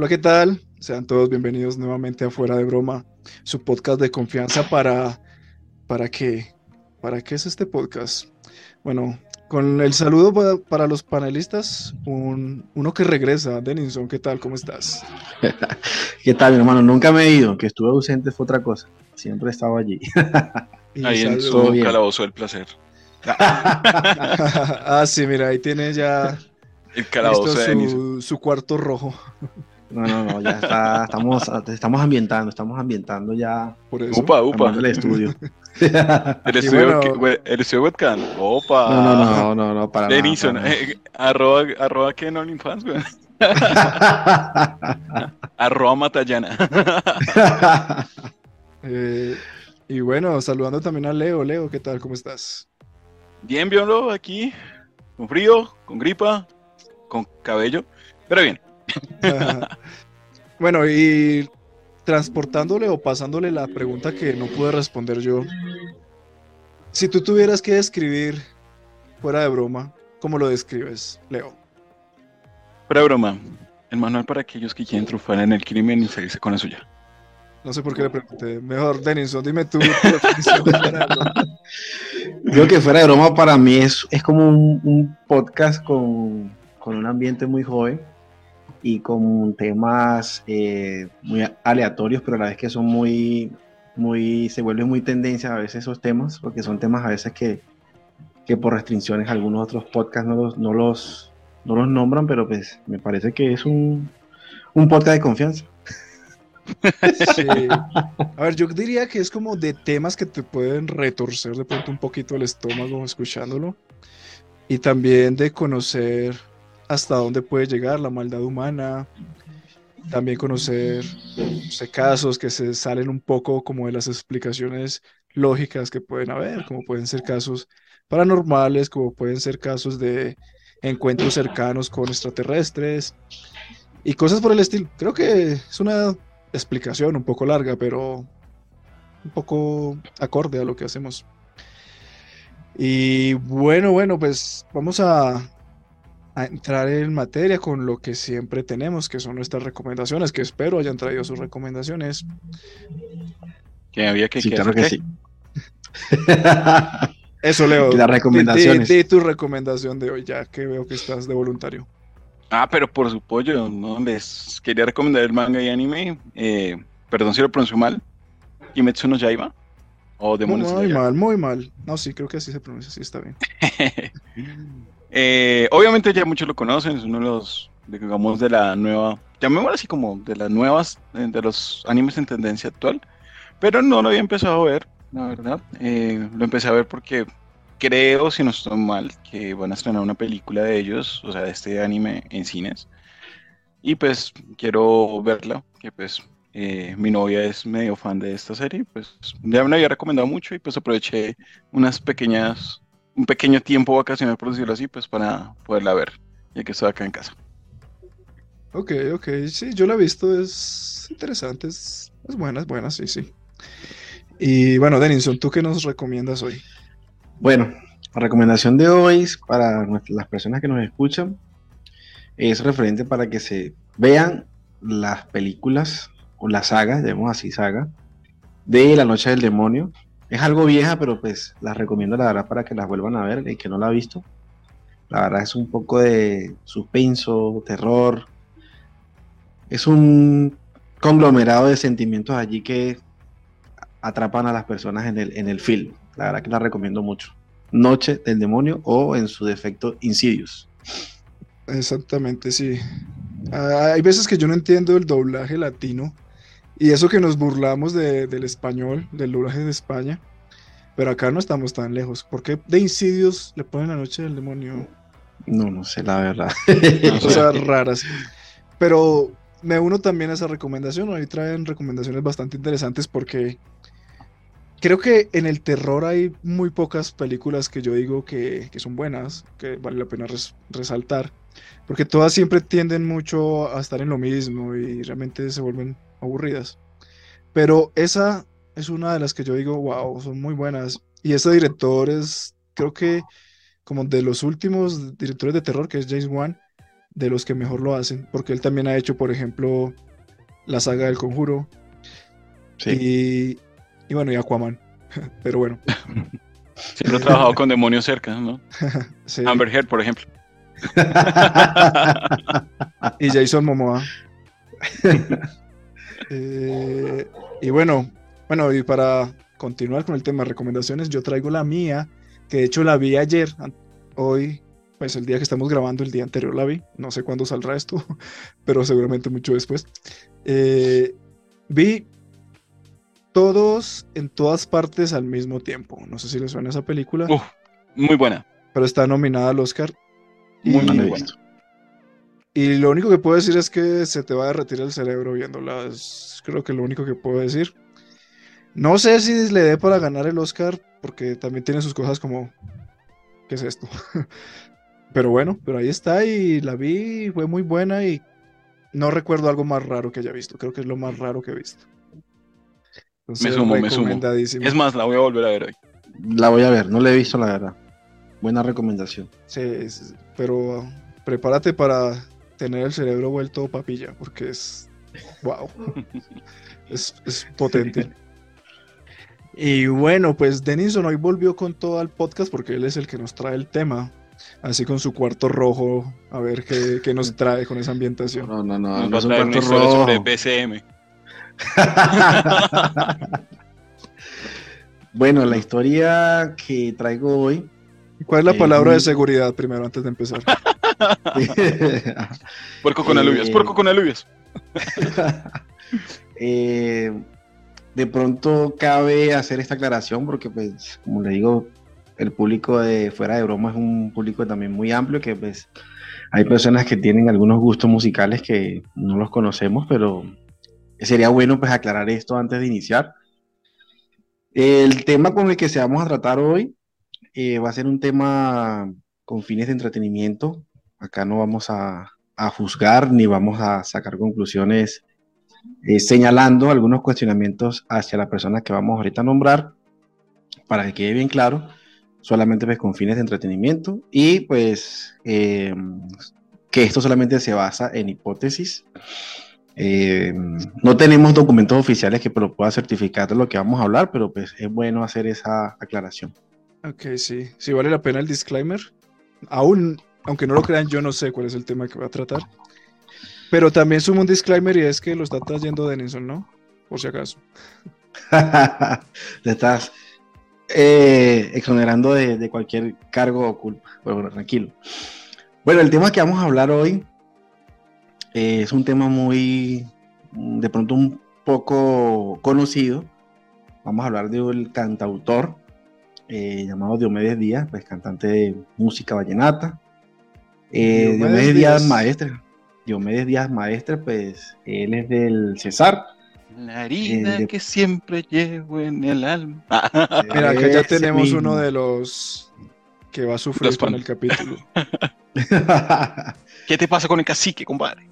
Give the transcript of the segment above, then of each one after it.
Hola, ¿qué tal? Sean todos bienvenidos nuevamente a Fuera de Broma, su podcast de confianza para... ¿Para qué? ¿Para qué es este podcast? Bueno, con el saludo para, para los panelistas, un, uno que regresa, Denison, ¿qué tal? ¿Cómo estás? ¿Qué tal, mi hermano? Nunca me he ido, que estuve ausente fue otra cosa. Siempre he estado allí. Ahí en su calabozo del placer. ah, sí, mira, ahí tiene ya el calabozo de su, su cuarto rojo. No, no, no, ya está, estamos, estamos ambientando, estamos ambientando ya. Por eso. Upa, upa. El estudio. el, estudio bueno, el estudio webcam. Opa. No, no, no, no, no, para Denison, nada. eh, arroba, arroba que no OnlyFans, güey. arroba Matallana. Eh, y bueno, saludando también a Leo. Leo, ¿qué tal? ¿Cómo estás? bien, Biolo, aquí. Con frío, con gripa, con cabello. Pero bien. bueno, y transportándole o pasándole la pregunta que no pude responder yo. Si tú tuvieras que describir, fuera de broma, ¿cómo lo describes, Leo? Pero broma. El manual para aquellos que quieren trufar en el crimen y salirse con la suya. No sé por qué le pregunté. Mejor, Denison, dime tú. de fuera de. Creo que fuera de broma para mí es, es como un, un podcast con, con un ambiente muy joven y con temas eh, muy aleatorios, pero a la vez que son muy, muy, se vuelven muy tendencia a veces esos temas, porque son temas a veces que, que por restricciones algunos otros podcasts no los, no los, no los nombran, pero pues me parece que es un, un podcast de confianza. Sí. A ver, yo diría que es como de temas que te pueden retorcer de pronto un poquito el estómago escuchándolo. Y también de conocer hasta dónde puede llegar la maldad humana. También conocer casos que se salen un poco como de las explicaciones lógicas que pueden haber, como pueden ser casos paranormales, como pueden ser casos de encuentros cercanos con extraterrestres y cosas por el estilo. Creo que es una explicación un poco larga, pero un poco acorde a lo que hacemos. Y bueno, bueno, pues vamos a, a entrar en materia con lo que siempre tenemos, que son nuestras recomendaciones, que espero hayan traído sus recomendaciones. Que había que Sí, que claro que sí. Eso, Leo. Las di- recomendaciones. Di, di tu recomendación de hoy, ya que veo que estás de voluntario. Ah, pero por su pollo, no les quería recomendar el manga y anime. Eh, perdón si lo pronuncio mal. Kimetsu no Yaiba. O Demon muy mal, muy mal. No, sí, creo que así se pronuncia, sí, está bien. Eh, obviamente ya muchos lo conocen, es uno de los, digamos, de la nueva, llamémoslo así como de las nuevas, eh, de los animes en tendencia actual, pero no lo había empezado a ver, la verdad. Eh, lo empecé a ver porque creo, si no estoy mal, que van a estrenar una película de ellos, o sea, de este anime en cines, y pues quiero verla, que pues eh, mi novia es medio fan de esta serie, pues ya me la había recomendado mucho y pues aproveché unas pequeñas un pequeño tiempo vacacional, por decirlo así, pues para poderla ver, ya que estoy acá en casa. Ok, ok, sí, yo la he visto, es interesante, es, es buena, es buena, sí, sí. Y bueno, Denison, ¿tú qué nos recomiendas hoy? Bueno, la recomendación de hoy para las personas que nos escuchan es referente para que se vean las películas o la saga, llamemos así saga, de La Noche del Demonio. Es algo vieja, pero pues las recomiendo la verdad para que las vuelvan a ver, el que no la ha visto. La verdad es un poco de suspenso, terror. Es un conglomerado de sentimientos allí que atrapan a las personas en el, en el film. La verdad que la recomiendo mucho. Noche del Demonio o en su defecto Insidious. Exactamente, sí. Ah, hay veces que yo no entiendo el doblaje latino y eso que nos burlamos de- del español, del doblaje de España, pero acá no estamos tan lejos. ¿Por qué de Insidious le ponen la noche del demonio? No, no sé, la verdad. Cosas raras. Pero me uno también a esa recomendación. Ahí traen recomendaciones bastante interesantes porque creo que en el terror hay muy pocas películas que yo digo que, que son buenas, que vale la pena res- resaltar. Porque todas siempre tienden mucho a estar en lo mismo y realmente se vuelven aburridas. Pero esa es una de las que yo digo, wow, son muy buenas. Y ese director es, creo que, como de los últimos directores de terror, que es James Wan, de los que mejor lo hacen, porque él también ha hecho, por ejemplo, la saga del conjuro. Y, y bueno, y Aquaman. Pero bueno. Siempre he trabajado con demonios cerca, ¿no? Amber Heard, por ejemplo. y Jason Momoa. Eh, y bueno, bueno, y para continuar con el tema de recomendaciones, yo traigo la mía, que de hecho la vi ayer, hoy, pues el día que estamos grabando, el día anterior la vi, no sé cuándo saldrá esto, pero seguramente mucho después. Eh, vi todos en todas partes al mismo tiempo. No sé si les suena esa película. muy buena. Pero está nominada al Oscar. Muy, y, buena. Y lo único que puedo decir es que se te va a derretir el cerebro viéndola. Es creo que lo único que puedo decir. No sé si le dé para ganar el Oscar, porque también tiene sus cosas como. ¿Qué es esto? pero bueno, pero ahí está y la vi, fue muy buena y no recuerdo algo más raro que haya visto. Creo que es lo más raro que he visto me sumo, me sumo. Es más, la voy a volver a ver hoy. La voy a ver, no la he visto la verdad. Buena recomendación. Sí, pero prepárate para tener el cerebro vuelto papilla, porque es. ¡Wow! es, potente. Y bueno, pues Denison hoy volvió con todo al podcast porque él es el que nos trae el tema. Así con su cuarto rojo, a ver qué, qué nos trae con esa ambientación. No, no, no, no, es un cuarto rojo. sobre BCM. bueno, la historia que traigo hoy. ¿Cuál es la palabra de seguridad primero antes de empezar? puerco con alubias, eh, puerco con alubias. Eh, de pronto cabe hacer esta aclaración porque, pues, como le digo, el público de fuera de broma es un público también muy amplio que, pues, hay personas que tienen algunos gustos musicales que no los conocemos, pero sería bueno pues aclarar esto antes de iniciar. El tema con el que se vamos a tratar hoy eh, va a ser un tema con fines de entretenimiento. Acá no vamos a, juzgar ni vamos a sacar conclusiones eh, señalando algunos cuestionamientos hacia la persona que vamos ahorita a nombrar para que quede bien claro, solamente pues con fines de entretenimiento y pues eh, que esto solamente se basa en hipótesis eh, no tenemos documentos oficiales que lo pueda certificar de lo que vamos a hablar, pero pues es bueno hacer esa aclaración. Ok, sí. Sí, vale la pena el disclaimer. Aún, aunque no lo crean, yo no sé cuál es el tema que va a tratar. Pero también sumo un disclaimer y es que lo está trayendo Denison, ¿no? Por si acaso. Te estás eh, exonerando de, cualquier cargo o culpa. Bueno, tranquilo. Bueno, el tema que vamos a hablar hoy eh, es un tema muy, de pronto un poco conocido. Vamos a hablar de un cantautor eh, llamado Diomedes Díaz, pues cantante de música vallenata. Eh, Diomedes, Díaz, maestre. Diomedes Díaz maestre, pues él es del Cesar. La herida que siempre llevo en el alma. Mira, acá ya tenemos uno de los que va a sufrir con el capítulo. ¿Qué te pasa con el cacique, compadre?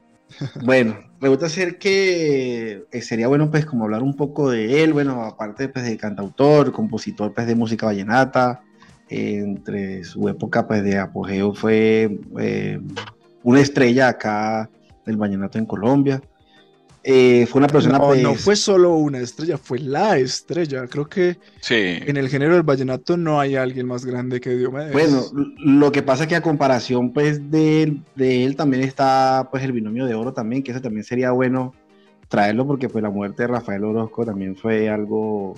Bueno, me gusta ser que eh, sería bueno pues como hablar un poco de él, bueno, aparte pues de cantautor, compositor pues de música vallenata, entre su época pues de apogeo fue eh, una estrella acá del vallenato en Colombia. Eh, fue una persona. No, pues, no fue solo una estrella, fue la estrella. Creo que en el género del vallenato no hay alguien más grande que Diomedes. Bueno, lo que pasa es que a comparación pues de él, de él también está pues el binomio de oro también, que eso también sería bueno traerlo porque pues la muerte de Rafael Orozco también fue algo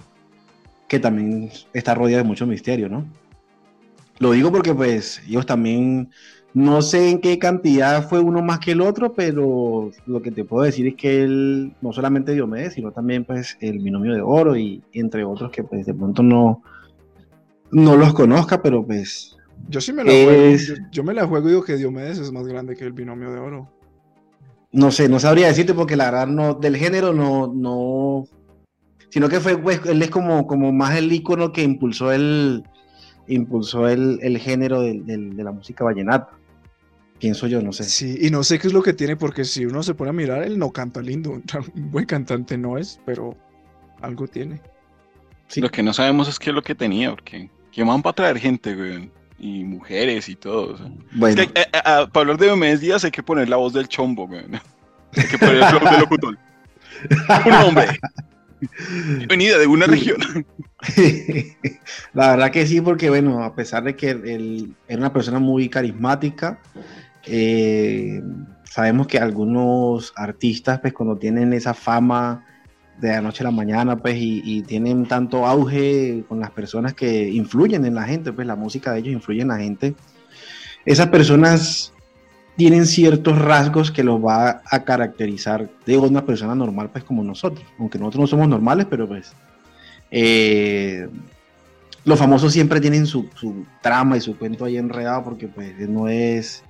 que también está rodeado de mucho misterio, ¿no? Lo digo porque pues ellos también no sé en qué cantidad fue uno más que el otro, pero lo que te puedo decir es que él no solamente Diomedes, sino también pues el binomio de oro y entre otros que pues de pronto no, no los conozca, pero pues... Yo sí me la juego, yo, me la juego y digo que Diomedes es más grande que el binomio de oro. No sé, no sabría decirte porque la verdad no, del género no, no, sino que fue, pues, él es como, como más el ícono que impulsó el, impulsó el, el género de, de la música vallenata pienso yo, no sé. Sí, y no sé qué es lo que tiene, porque si uno se pone a mirar, él no canta lindo. Un buen cantante no es, pero algo tiene. Lo que no sabemos es qué es lo que tenía, porque ¿qué van para traer gente, güey? y mujeres y todo. o sea. Bueno, Es que, eh, eh, ah, para hablar de Diomedes Díaz hay que poner la voz del chombo, güey. Hay que poner la voz del locutor. Un hombre. Venida de una región. la verdad que sí, porque bueno, a pesar de que él era una persona muy carismática, eh, sabemos que algunos artistas, pues cuando tienen esa fama de la noche a la mañana, pues y, y tienen tanto auge con las personas que influyen en la gente, pues la música de ellos influye en la gente, esas personas tienen ciertos rasgos que los va a caracterizar de una persona normal, pues como nosotros, aunque nosotros no somos normales, pero pues eh, los famosos siempre tienen su, trama y su cuento ahí enredado porque pues no es,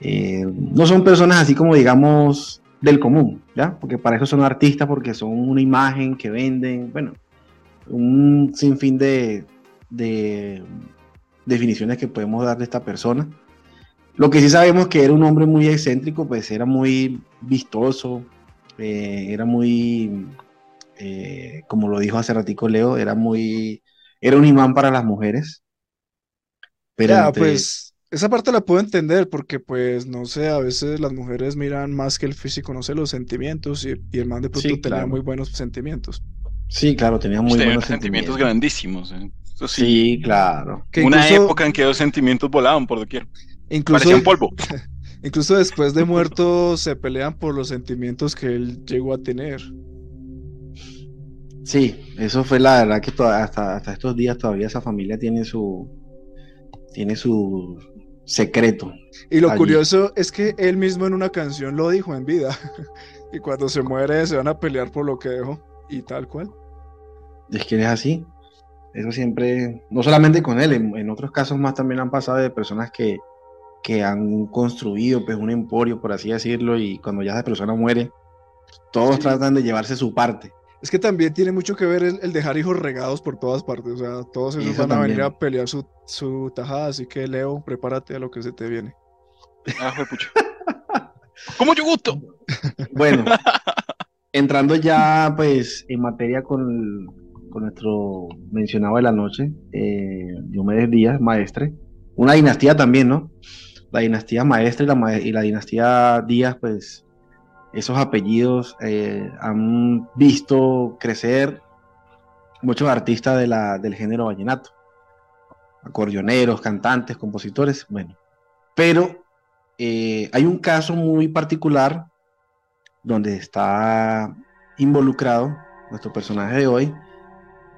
eh, no son personas así como digamos del común, ¿ya? Porque para eso son artistas, porque son una imagen que venden, bueno, un sinfín de, de definiciones que podemos dar de esta persona. Lo que sí sabemos que era un hombre muy excéntrico, pues era muy vistoso, eh, era muy, eh, como lo dijo hace ratico Leo, era muy, era un imán para las mujeres. Pero Ya, entre- pues esa parte la puedo entender porque pues no sé, a veces las mujeres miran más que el físico, no sé, los sentimientos y, y el man de pronto Sí, tenía claro. muy buenos sentimientos. sí, claro, tenía muy buenos sentimientos sentimientos. grandísimos. eh. Eso sí. Sí, claro. Que Una incluso, época en que los sentimientos volaban por doquier. Incluso, Parecían polvo. incluso después de muerto se pelean por los sentimientos que él llegó a tener. Sí, eso fue la verdad que toda- hasta, hasta estos días todavía esa familia tiene su, tiene su secreto. Y lo Allí. curioso es que él mismo en una canción lo dijo en vida. Y cuando se muere se van a pelear por lo que dejó. Y tal cual. Es que es así. Eso siempre, no solamente con él, en, en otros casos más también han pasado de personas que, que han construido pues un emporio, por así decirlo, y cuando ya esa persona muere, todos Sí. tratan de llevarse su parte. Es que también tiene mucho que ver el, el dejar hijos regados por todas partes. O sea, todos esos Eso van a venir también. a pelear su, su tajada. Así que Leo, prepárate a lo que se te viene. Ah. ¿Cómo yo gusto? Bueno, entrando ya pues en materia con, con nuestro mencionado de la noche, eh, Diomedes Díaz, maestre, una dinastía también, ¿no? La dinastía maestre y la, ma- y la dinastía Díaz, pues esos apellidos eh, han visto crecer muchos artistas del género vallenato, acordeoneros, cantantes, compositores, bueno, pero eh, hay un caso muy particular donde está involucrado nuestro personaje de hoy,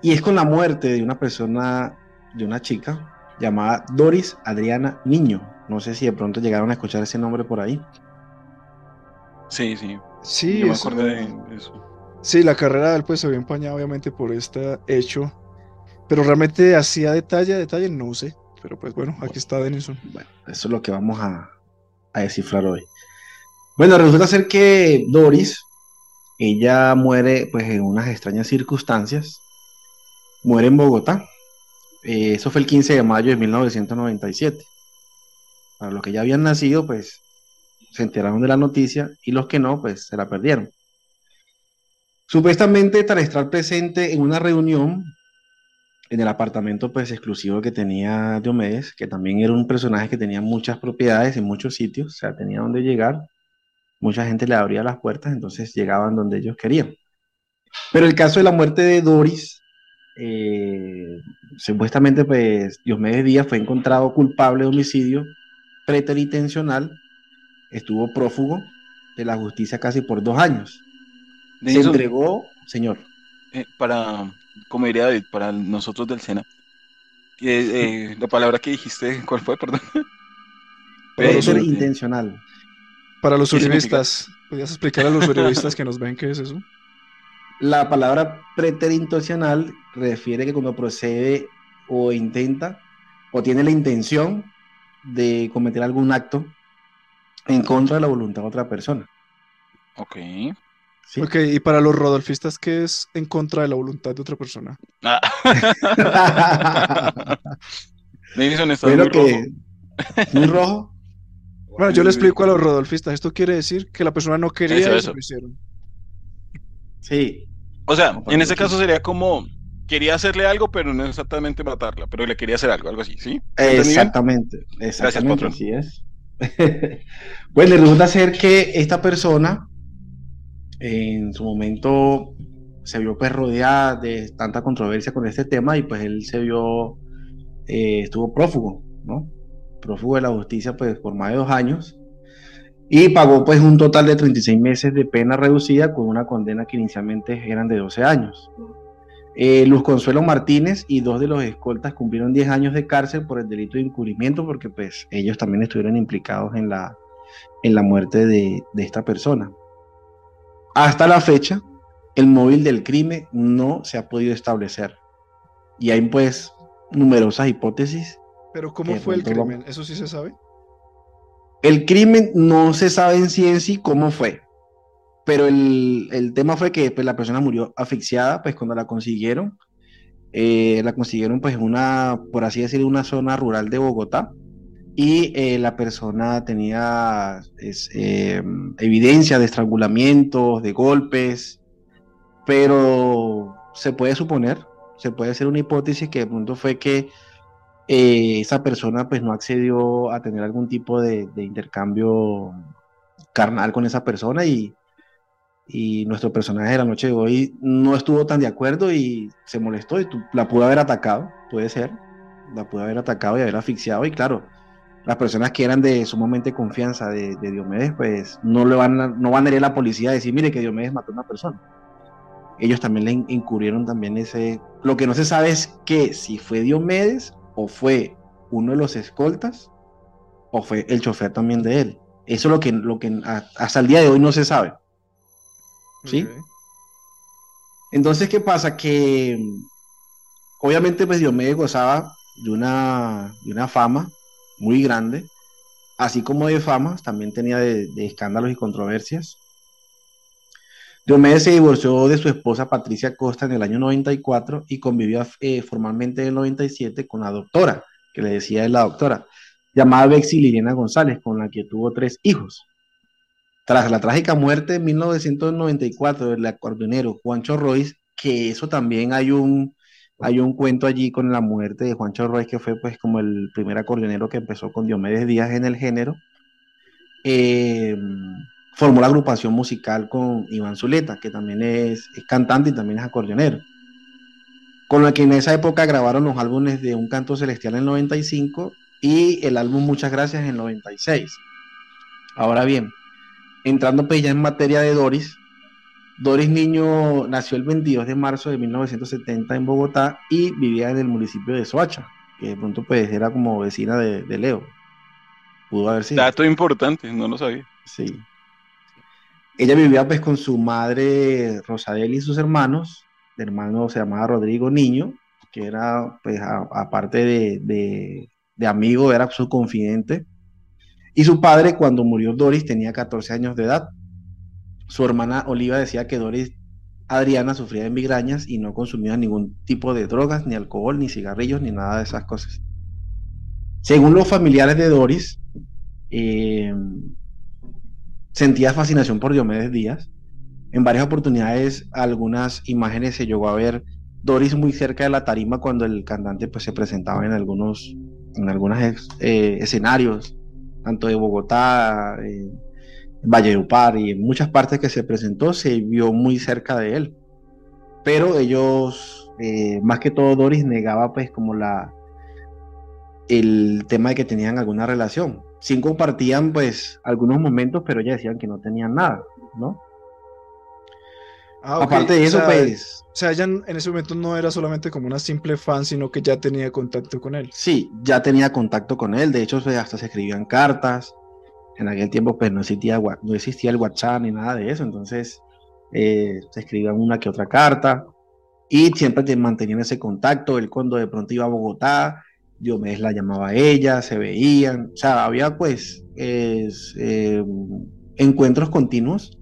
y es con la muerte de una persona, de una chica llamada Doris Adriana Niño. No sé si de pronto llegaron a escuchar ese nombre por ahí. Sí, sí. Sí, yo me eso- acordé de eso. sí, la carrera de él pues se vio empañada obviamente por este hecho. Pero realmente hacía detalle a detalle, no sé. Pero pues bueno, aquí está Denison. Bueno, eso es lo que vamos a, a descifrar hoy. Bueno, resulta ser que Doris, ella muere pues en unas extrañas circunstancias. Muere en Bogotá. Eh, eso fue el 15 de mayo de 1997. Para los que ya habían nacido, pues se enteraron de la noticia y los que no, pues se la perdieron. Supuestamente, tras estar presente en una reunión en el apartamento pues exclusivo que tenía Diomedes, que también era un personaje que tenía muchas propiedades en muchos sitios, o sea, tenía donde llegar, mucha gente le abría las puertas, entonces llegaban donde ellos querían. Pero el caso de la muerte de Doris, eh, supuestamente pues Diomedes Díaz fue encontrado culpable de homicidio preteritencional, estuvo prófugo de la justicia casi por dos años. Se entregó, señor. eh, para, como diría David, para nosotros del SENA, eh, eh, la palabra que dijiste, ¿cuál fue? Perdón. Pero Preter- sobre- intencional. Para los uribistas, ¿podrías explicar a los uribistas que nos ven qué es eso? La palabra preterintencional refiere que cuando procede o intenta o tiene la intención de cometer algún acto en contra de la voluntad de otra persona. Ok. ¿sí? Ok, y para los rodolfistas, ¿qué es en contra de la voluntad de otra persona? Ah. Denison está muy que rojo. muy rojo. Bueno, yo le explico a los rodolfistas. Esto quiere decir que la persona no quería Eso, y eso. se lo hicieron. Sí, O sea, en ese caso sería como quería hacerle algo, pero no exactamente matarla, pero le quería hacer algo, algo así, ¿sí? Exactamente, exactamente así es. pues le resulta ser que esta persona en su momento se vio pues rodeada de tanta controversia con este tema y pues él se vio, eh, estuvo prófugo, ¿no? Prófugo de la justicia pues por más de dos años y pagó pues un total de 36 meses de pena reducida con una condena que inicialmente eran de 12 años. Eh, Luz Consuelo Martínez y dos de los escoltas cumplieron 10 años de cárcel por el delito de encubrimiento porque pues ellos también estuvieron implicados en la, en la muerte de, de esta persona. Hasta la fecha, el móvil del crimen no se ha podido establecer. Y hay pues numerosas hipótesis. Pero ¿cómo fue el crimen? ¿Eso sí se sabe? El crimen no se sabe en sí en sí cómo fue. Pero el, tema fue que pues, la persona murió asfixiada, pues cuando la consiguieron, eh, la consiguieron pues una, por así decirlo, una zona rural de Bogotá. Y eh, la persona tenía eh, evidencia de estrangulamientos, de golpes, pero se puede suponer, se puede hacer una hipótesis que de pronto fue que eh, esa persona pues no accedió a tener algún tipo de, intercambio carnal con esa persona y, y, nuestro personaje de la noche de hoy no estuvo tan de acuerdo y se molestó y la pudo haber atacado, puede ser, la pudo haber atacado y haber asfixiado y claro, las personas que eran de sumamente confianza de, Diomedes pues no, le van a, no van a ir a la policía a decir mire que Diomedes mató a una persona ellos también le incurrieron también ese... Lo que no se sabe es que si fue Diomedes o fue uno de los escoltas o fue el chofer también de él. Eso es lo que, lo que hasta el día de hoy no se sabe. ¿Sí? Entonces, ¿qué pasa? Que obviamente pues Diomedes gozaba de una, de una fama muy grande, así como de fama, también tenía de escándalos y controversias. Diomedes se divorció de su esposa Patricia Costa en el año 94 y convivió eh, formalmente en el 97 con la doctora, que le decía es la doctora, llamada Bexy Liliana González, con la que tuvo tres hijos. Tras la trágica muerte en 1994 del acordeonero Juancho Royce, que eso también hay un, hay un cuento allí con la muerte de Juancho Royce, que fue pues como el primer acordeonero que empezó con Diomedes Díaz en el género. Eh, formó la agrupación musical con Iván Zuleta, que también es, cantante y también es acordeonero. Con la que en esa época grabaron los álbumes de Un Canto Celestial en el 95 y el álbum Muchas Gracias en el 96. Ahora bien, entrando pues ya en materia de Doris, Doris Niño nació el 22 de marzo de 1970 en Bogotá y vivía en el municipio de Soacha, que de pronto pues era como vecina de, de Leo. Pudo haber sido. Dato importante, no lo sabía. Sí. Ella vivía pues con su madre Rosadel y sus hermanos. El hermano se llamaba Rodrigo Niño, que era pues aparte de, de, amigo, era su confidente. Y su padre cuando murió Doris tenía 14 años de edad. Su hermana Oliva decía que Doris Adriana sufría de migrañas y no consumía ningún tipo de drogas, ni alcohol, ni cigarrillos, ni nada de esas cosas. Según los familiares de Doris, eh, sentía fascinación por Diomedes Díaz. En varias oportunidades, algunas imágenes se llegó a ver Doris muy cerca de la tarima cuando el cantante pues, se presentaba en algunos en algunos eh, escenarios, tanto de Bogotá, eh, Valledupar y en muchas partes que se presentó, se vio muy cerca de él. Pero ellos, eh, más que todo Doris, negaba pues como la el tema de que tenían alguna relación sí compartían pues algunos momentos, pero ya decían que no tenían nada, ¿no? Ah, Aparte de eso, pues... O sea, ella en ese momento no era solamente como una simple fan, sino que ya tenía contacto con él. Sí, ya tenía contacto con él, de hecho pues, hasta se escribían cartas, en aquel tiempo pues no existía, no existía el WhatsApp ni nada de eso, entonces eh, se escribían una que otra carta. Y siempre mantenían ese contacto, él cuando de pronto iba a Bogotá, Diomedes la llamaba a ella, se veían, o sea, había pues eh, encuentros continuos.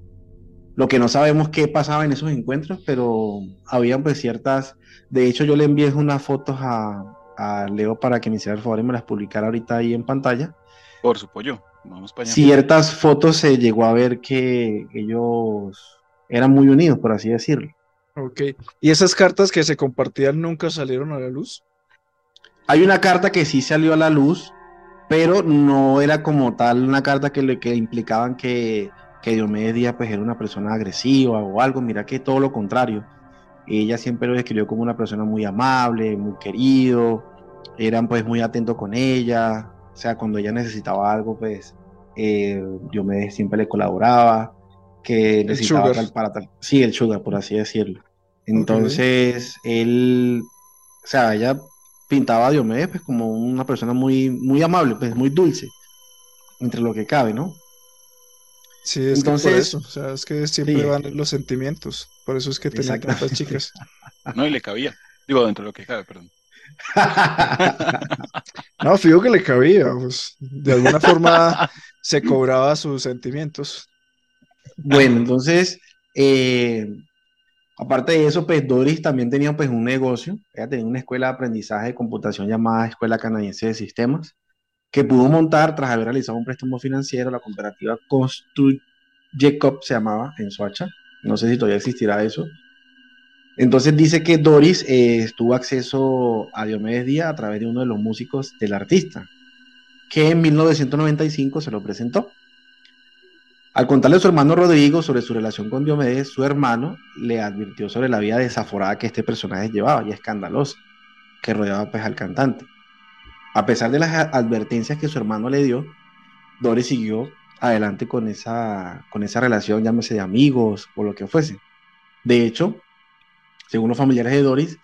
Lo que no sabemos qué pasaba en esos encuentros, pero había pues ciertas, de hecho yo le envié unas fotos a, Leo para que me hiciera el favor y me las publicara ahorita ahí en pantalla. Por supuesto, vamos para allá. Ciertas fotos se llegó a ver que ellos eran muy unidos, por así decirlo. Ok. ¿Y esas cartas que se compartían nunca salieron a la luz? Hay una carta que sí salió a la luz, pero no era como tal una carta que, le, que implicaban que, que Diomedes Díaz pues, era una persona agresiva o algo. Mira que todo lo contrario. Ella siempre lo describió como una persona muy amable, muy querido, eran pues muy atentos con ella, o sea, cuando ella necesitaba algo, pues eh, Diomedes siempre le colaboraba, que necesitaba tal para tal. Sí, el sugar, por así decirlo. Entonces, él, o sea, ella pintaba a Diomedes pues, como una persona muy, muy amable, pues muy dulce, entre lo que cabe, ¿no? Sí, es Entonces, que por eso, o sea, es que siempre van los sentimientos, por eso es que tenía tantas chicas. No, y le cabía, digo, dentro de lo que cabe, perdón. no, fijo que le cabía, pues, de alguna forma se cobraba sus sentimientos. Bueno, entonces, eh, Aparte de eso, pues Doris también tenía pues un negocio, ella tenía una escuela de aprendizaje de computación llamada Escuela Canadiense de Sistemas, que pudo montar tras haber realizado un préstamo financiero, la cooperativa Jacob se llamaba en Soacha, no sé si todavía existirá eso. Entonces dice que Doris eh, tuvo acceso a Diomedes Díaz a través de uno de los músicos del artista, que en 1995 se lo presentó. Al contarle a su hermano Rodrigo sobre su relación con Diomedes, su hermano le advirtió sobre la vida desaforada que este personaje llevaba y escandalosa que rodeaba pues al cantante. A pesar de las advertencias que su hermano le dio, Doris siguió adelante con esa, con esa relación, llámese de amigos o lo que fuese. De hecho, según los familiares de Doris,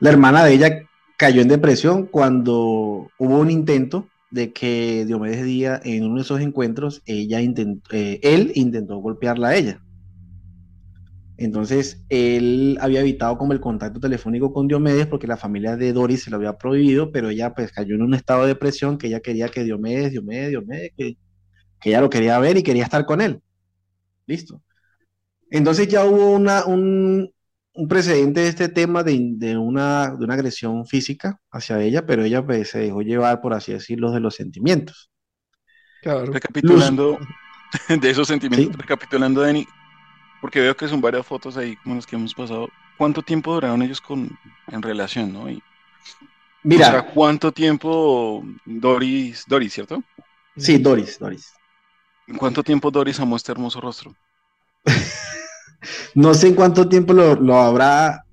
la hermana de ella cayó en depresión cuando hubo un intento de que Diomedes Díaz, en uno de esos encuentros, ella intentó, eh, él intentó golpearla a ella. Entonces, él había evitado como el contacto telefónico con Diomedes porque la familia de Doris se lo había prohibido, pero ella pues cayó en un estado de depresión que ella quería que Diomedes, Diomedes, Diomedes, que, que ella lo quería ver y quería estar con él. Listo. Entonces ya hubo una, un, un precedente de este tema de, una, de una agresión física hacia ella, pero ella pues, se dejó llevar, por así decirlo, de los sentimientos. Recapitulando de esos sentimientos, recapitulando, Dani, porque veo que son varias fotos ahí como las que hemos pasado. ¿Cuánto tiempo duraron ellos con, en relación, no? Mira. ¿cuánto tiempo Doris, Doris, ¿cierto? Sí, Doris, Doris. ¿Cuánto tiempo Doris amó este hermoso rostro? no sé en cuánto tiempo lo, habrá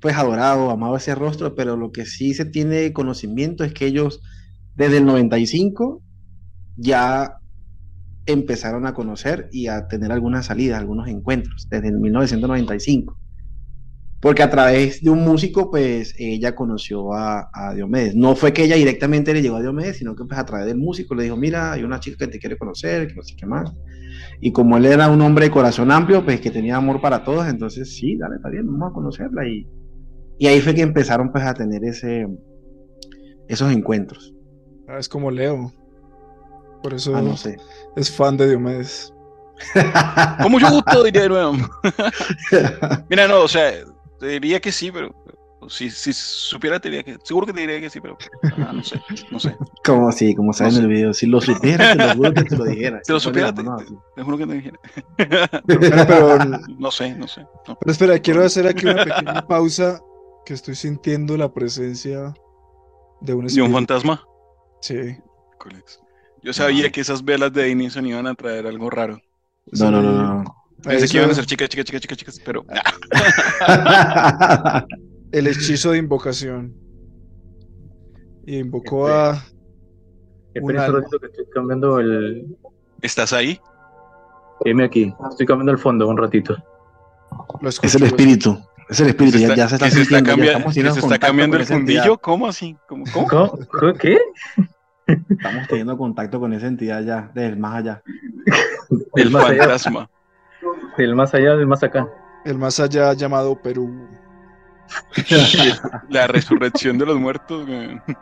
pues adorado, amado ese rostro, pero lo que sí se tiene conocimiento es que ellos desde el 95 ya empezaron a conocer y a tener algunas salidas, algunos encuentros, desde el 1995. Porque a través de un músico, pues ella conoció a, a, Diomedes. No fue que ella directamente le llegó a Diomedes, sino que pues a través del músico le dijo, mira, hay una chica que te quiere conocer, que no sé qué más. Y como él era un hombre de corazón amplio, pues que tenía amor para todos, entonces sí, dale, está bien, vamos a conocerla. Y, y ahí fue que empezaron pues a tener ese, esos encuentros. Ah, es como Leo. Por eso ah, no sé. es fan de Diomedes. como yo gusto, diría de nuevo. Mira, no, o sea, te diría que sí, pero si, si supiera, te diría que. Seguro que te diría que sí, pero. Ah, no sé, no sé. Como si, como sabes en el video. Si lo supiera, te lo juro que te lo dijera. Si lo supiera, te, te, juro que te dijera. pero, no sé, no sé. Pero espera, quiero hacer aquí una pequeña pausa. Que estoy sintiendo la presencia de un espíritu. ¿De un fantasma? Sí. Yo sabía que esas velas de Denison iban a traer algo raro. No, no, no, no. Pensé que iban a ser chicas, chicas, chicas, chicas, chicas, pero. el hechizo de invocación. Y invocó a. Espera un que estoy cambiando el. ¿Estás ahí? Dime aquí. Estoy cambiando el fondo un ratito. es el espíritu. Es el espíritu. ya, se está, se está, se está cambiando el fundillo. ¿Cómo así? ¿Cómo? ¿Cómo? ¿Qué? Estamos teniendo contacto con esa entidad ya, del más allá. el fantasma. El más allá, del más acá. El más allá llamado Perú. la resurrección de los muertos.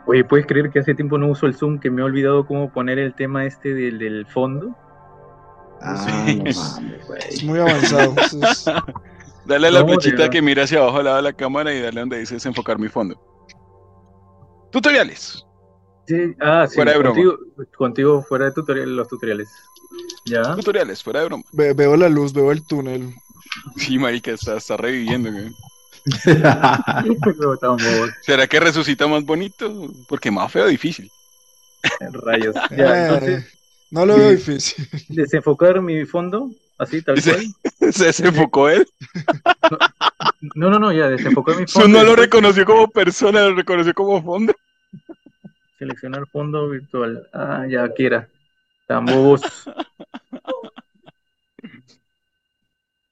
Oye, ¿puedes creer que hace tiempo no uso el Zoom? Que me he olvidado cómo poner el tema este del, del fondo. Ah, es muy avanzado. Dale a la flechita que mira hacia abajo al lado de la cámara y dale donde dice enfocar mi fondo. Tutoriales. Sí, ah, sí. Fuera de broma. Contigo, fuera de tutoriales, los tutoriales. ¿Ya? Tutoriales, fuera de broma. veo la luz, veo el túnel. Sí, marica, está, está reviviendo, güey. ¿Será que resucita más bonito? Porque más feo, difícil. rayos. Ya, entonces, Eh, no lo veo difícil. desenfocar mi fondo, así tal Dice- cual. Se desenfocó él. No, no, no, ya desenfocar mi fondo. No lo reconoció como persona, lo reconoció como fondo. Seleccionar fondo virtual. Ah, ya, aquí era. Tan bobos.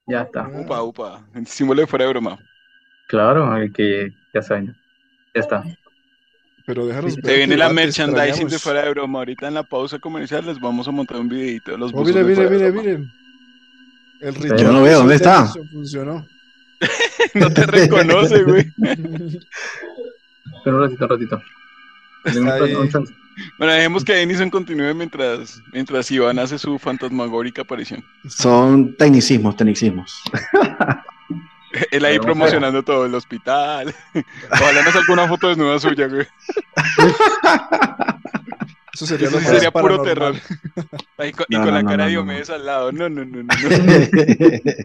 Ya está. Upa, upa. El símbolo de fuera de broma. Claro, el que ya saben. Ya está. Pero déjanos Se ver viene que la merchandising de fuera de broma. Ahorita en la pausa comercial les vamos a montar un videito de los Oh, buzos mire, de mire, fuera de mire, broma. miren. El Yo Richard no veo, ¿dónde está? Funcionó. No te reconoce, güey. Pero un ratito, un ratito. Bueno, dejemos que Denison continúe mientras, mientras Iván hace su fantasmagórica aparición. Son tecnicismos, tecnicismos. Él ahí Pero, promocionando todo, el hospital. Ojalá nos salga una foto desnuda suya, güey. Eso sería Eso sería puro paranormal. terror. Ahí con- y con no, la no, cara no, de no, Diomedes al lado. No, no, no, no. no.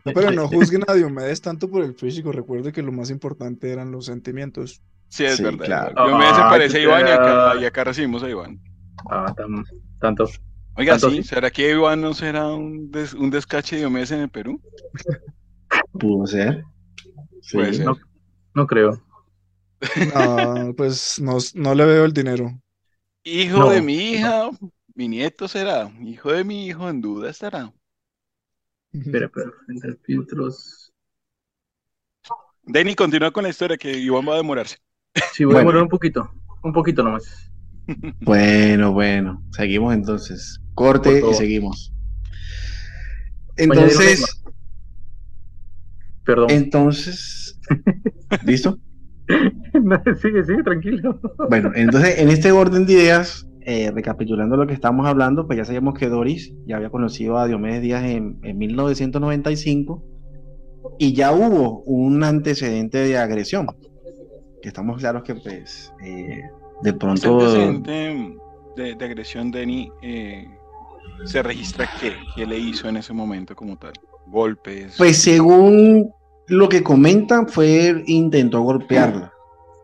No, pero no juzguen a Diomedes tanto por el físico. Recuerde que lo más importante eran los sentimientos. Sí, es Sí, verdad. claro. Diomedes se Ah, parece a Iván y acá, fea. y acá recibimos a Iván. Ah, tan- tanto. Oiga, ¿Tanto sí, sí? ¿será que Iván no será un, des- un descache de Diomedes en el Perú? Pudo ser. Sí. Puede ser. No, no creo. No, pues no, no le veo el dinero. Hijo No. de mi hija, mi nieto será. Hijo de mi hijo, en duda estará. Espera. Entre filtros. Denny, continúa con la historia que Iván va a demorarse. Sí, voy a Bueno. demorar un poquito. Un poquito nomás. Bueno, bueno. Seguimos entonces. Corte y seguimos. Entonces, Perdón. entonces, ¿listo? No, sigue, sigue, tranquilo. Bueno, entonces en este orden de ideas, eh, recapitulando lo que estamos hablando, pues ya sabíamos que Doris ya había conocido a Diomedes Díaz en, en 1995 y ya hubo un antecedente de agresión. Que estamos claros que pues eh, de pronto... de, de agresión, Denny, eh, se registra qué, qué le hizo en ese momento como tal. Golpes. Pues según lo que comentan fue intentó golpearla,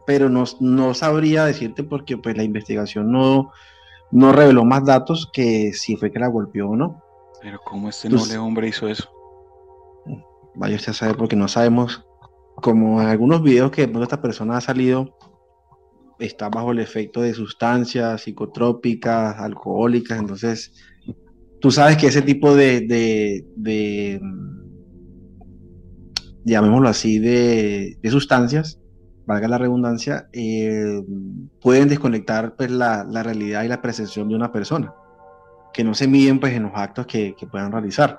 pero no, no sabría decirte porque pues la investigación no, no reveló más datos que si fue que la golpeó o no. Pero cómo este noble hombre hizo eso. Vaya usted a saber porque no sabemos, como en algunos videos que de pronto esta persona ha salido, está bajo el efecto de sustancias psicotrópicas, alcohólicas, entonces tú sabes que ese tipo de, de, de, mm, llamémoslo así, de, de sustancias, valga la redundancia, eh, pueden desconectar pues, la, la realidad y la percepción de una persona, que no se miden pues, en los actos que, que puedan realizar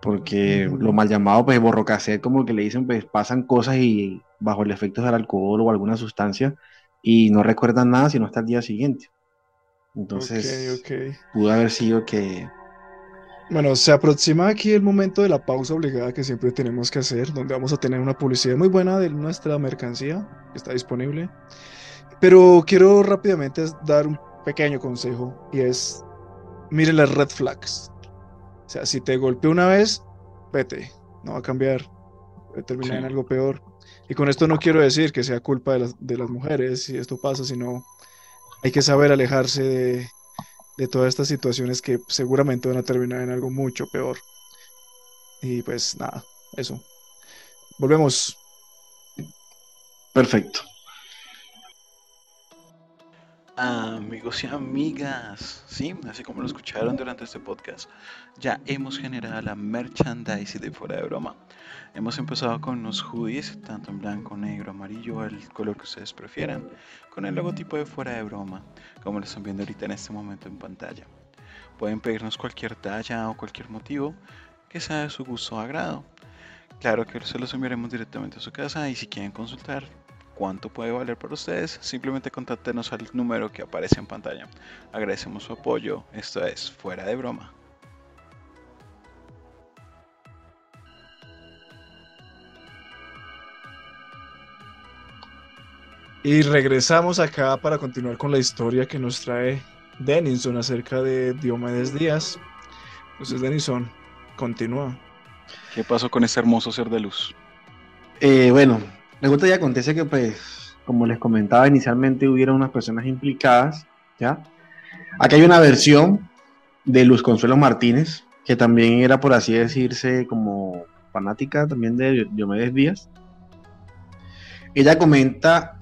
porque lo mal llamado pues borrocacer como que le dicen pues pasan cosas y bajo el efecto del alcohol o alguna sustancia y no recuerdan nada sino hasta el día siguiente entonces Ok, ok. pudo haber sido que Bueno, se aproxima aquí el momento de la pausa obligada que siempre tenemos que hacer, donde vamos a tener una publicidad muy buena de nuestra mercancía que está disponible. Pero quiero rápidamente dar un pequeño consejo y es, mire las red flags. O sea, si te golpeó una vez, vete, no va a cambiar, puede terminar Sí. en algo peor. Y con esto no quiero decir que sea culpa de las, de las mujeres si esto pasa, sino hay que saber alejarse de, de todas estas situaciones que seguramente van a terminar en algo mucho peor. Y pues nada, eso. Volvemos. perfecto Amigos y amigas, sí, así como lo escucharon durante este podcast, ya hemos generado la merchandising de fuera de broma. Hemos empezado con unos hoodies, tanto en blanco, negro, amarillo, el color que ustedes prefieran, con el logotipo de fuera de broma, como lo están viendo ahorita en este momento en pantalla. Pueden pedirnos cualquier talla o cualquier motivo que sea de su gusto o agrado. Claro que se los enviaremos directamente a su casa y si quieren consultar cuánto puede valer para ustedes, simplemente contáctenos al número que aparece en pantalla. Agradecemos su apoyo. Esto es Fuera de Broma. Y regresamos acá para continuar con la historia que nos trae Denison acerca de Diomedes Díaz. Entonces, Denison, continúa. ¿Qué pasó con ese hermoso ser de luz? Eh, bueno, resulta y acontece que, pues, como les comentaba inicialmente, hubieron unas personas implicadas, ¿ya? Aquí hay una versión de Luz Consuelo Martínez, que también era, por así decirse, como fanática también de Diomedes Díaz. Ella comenta,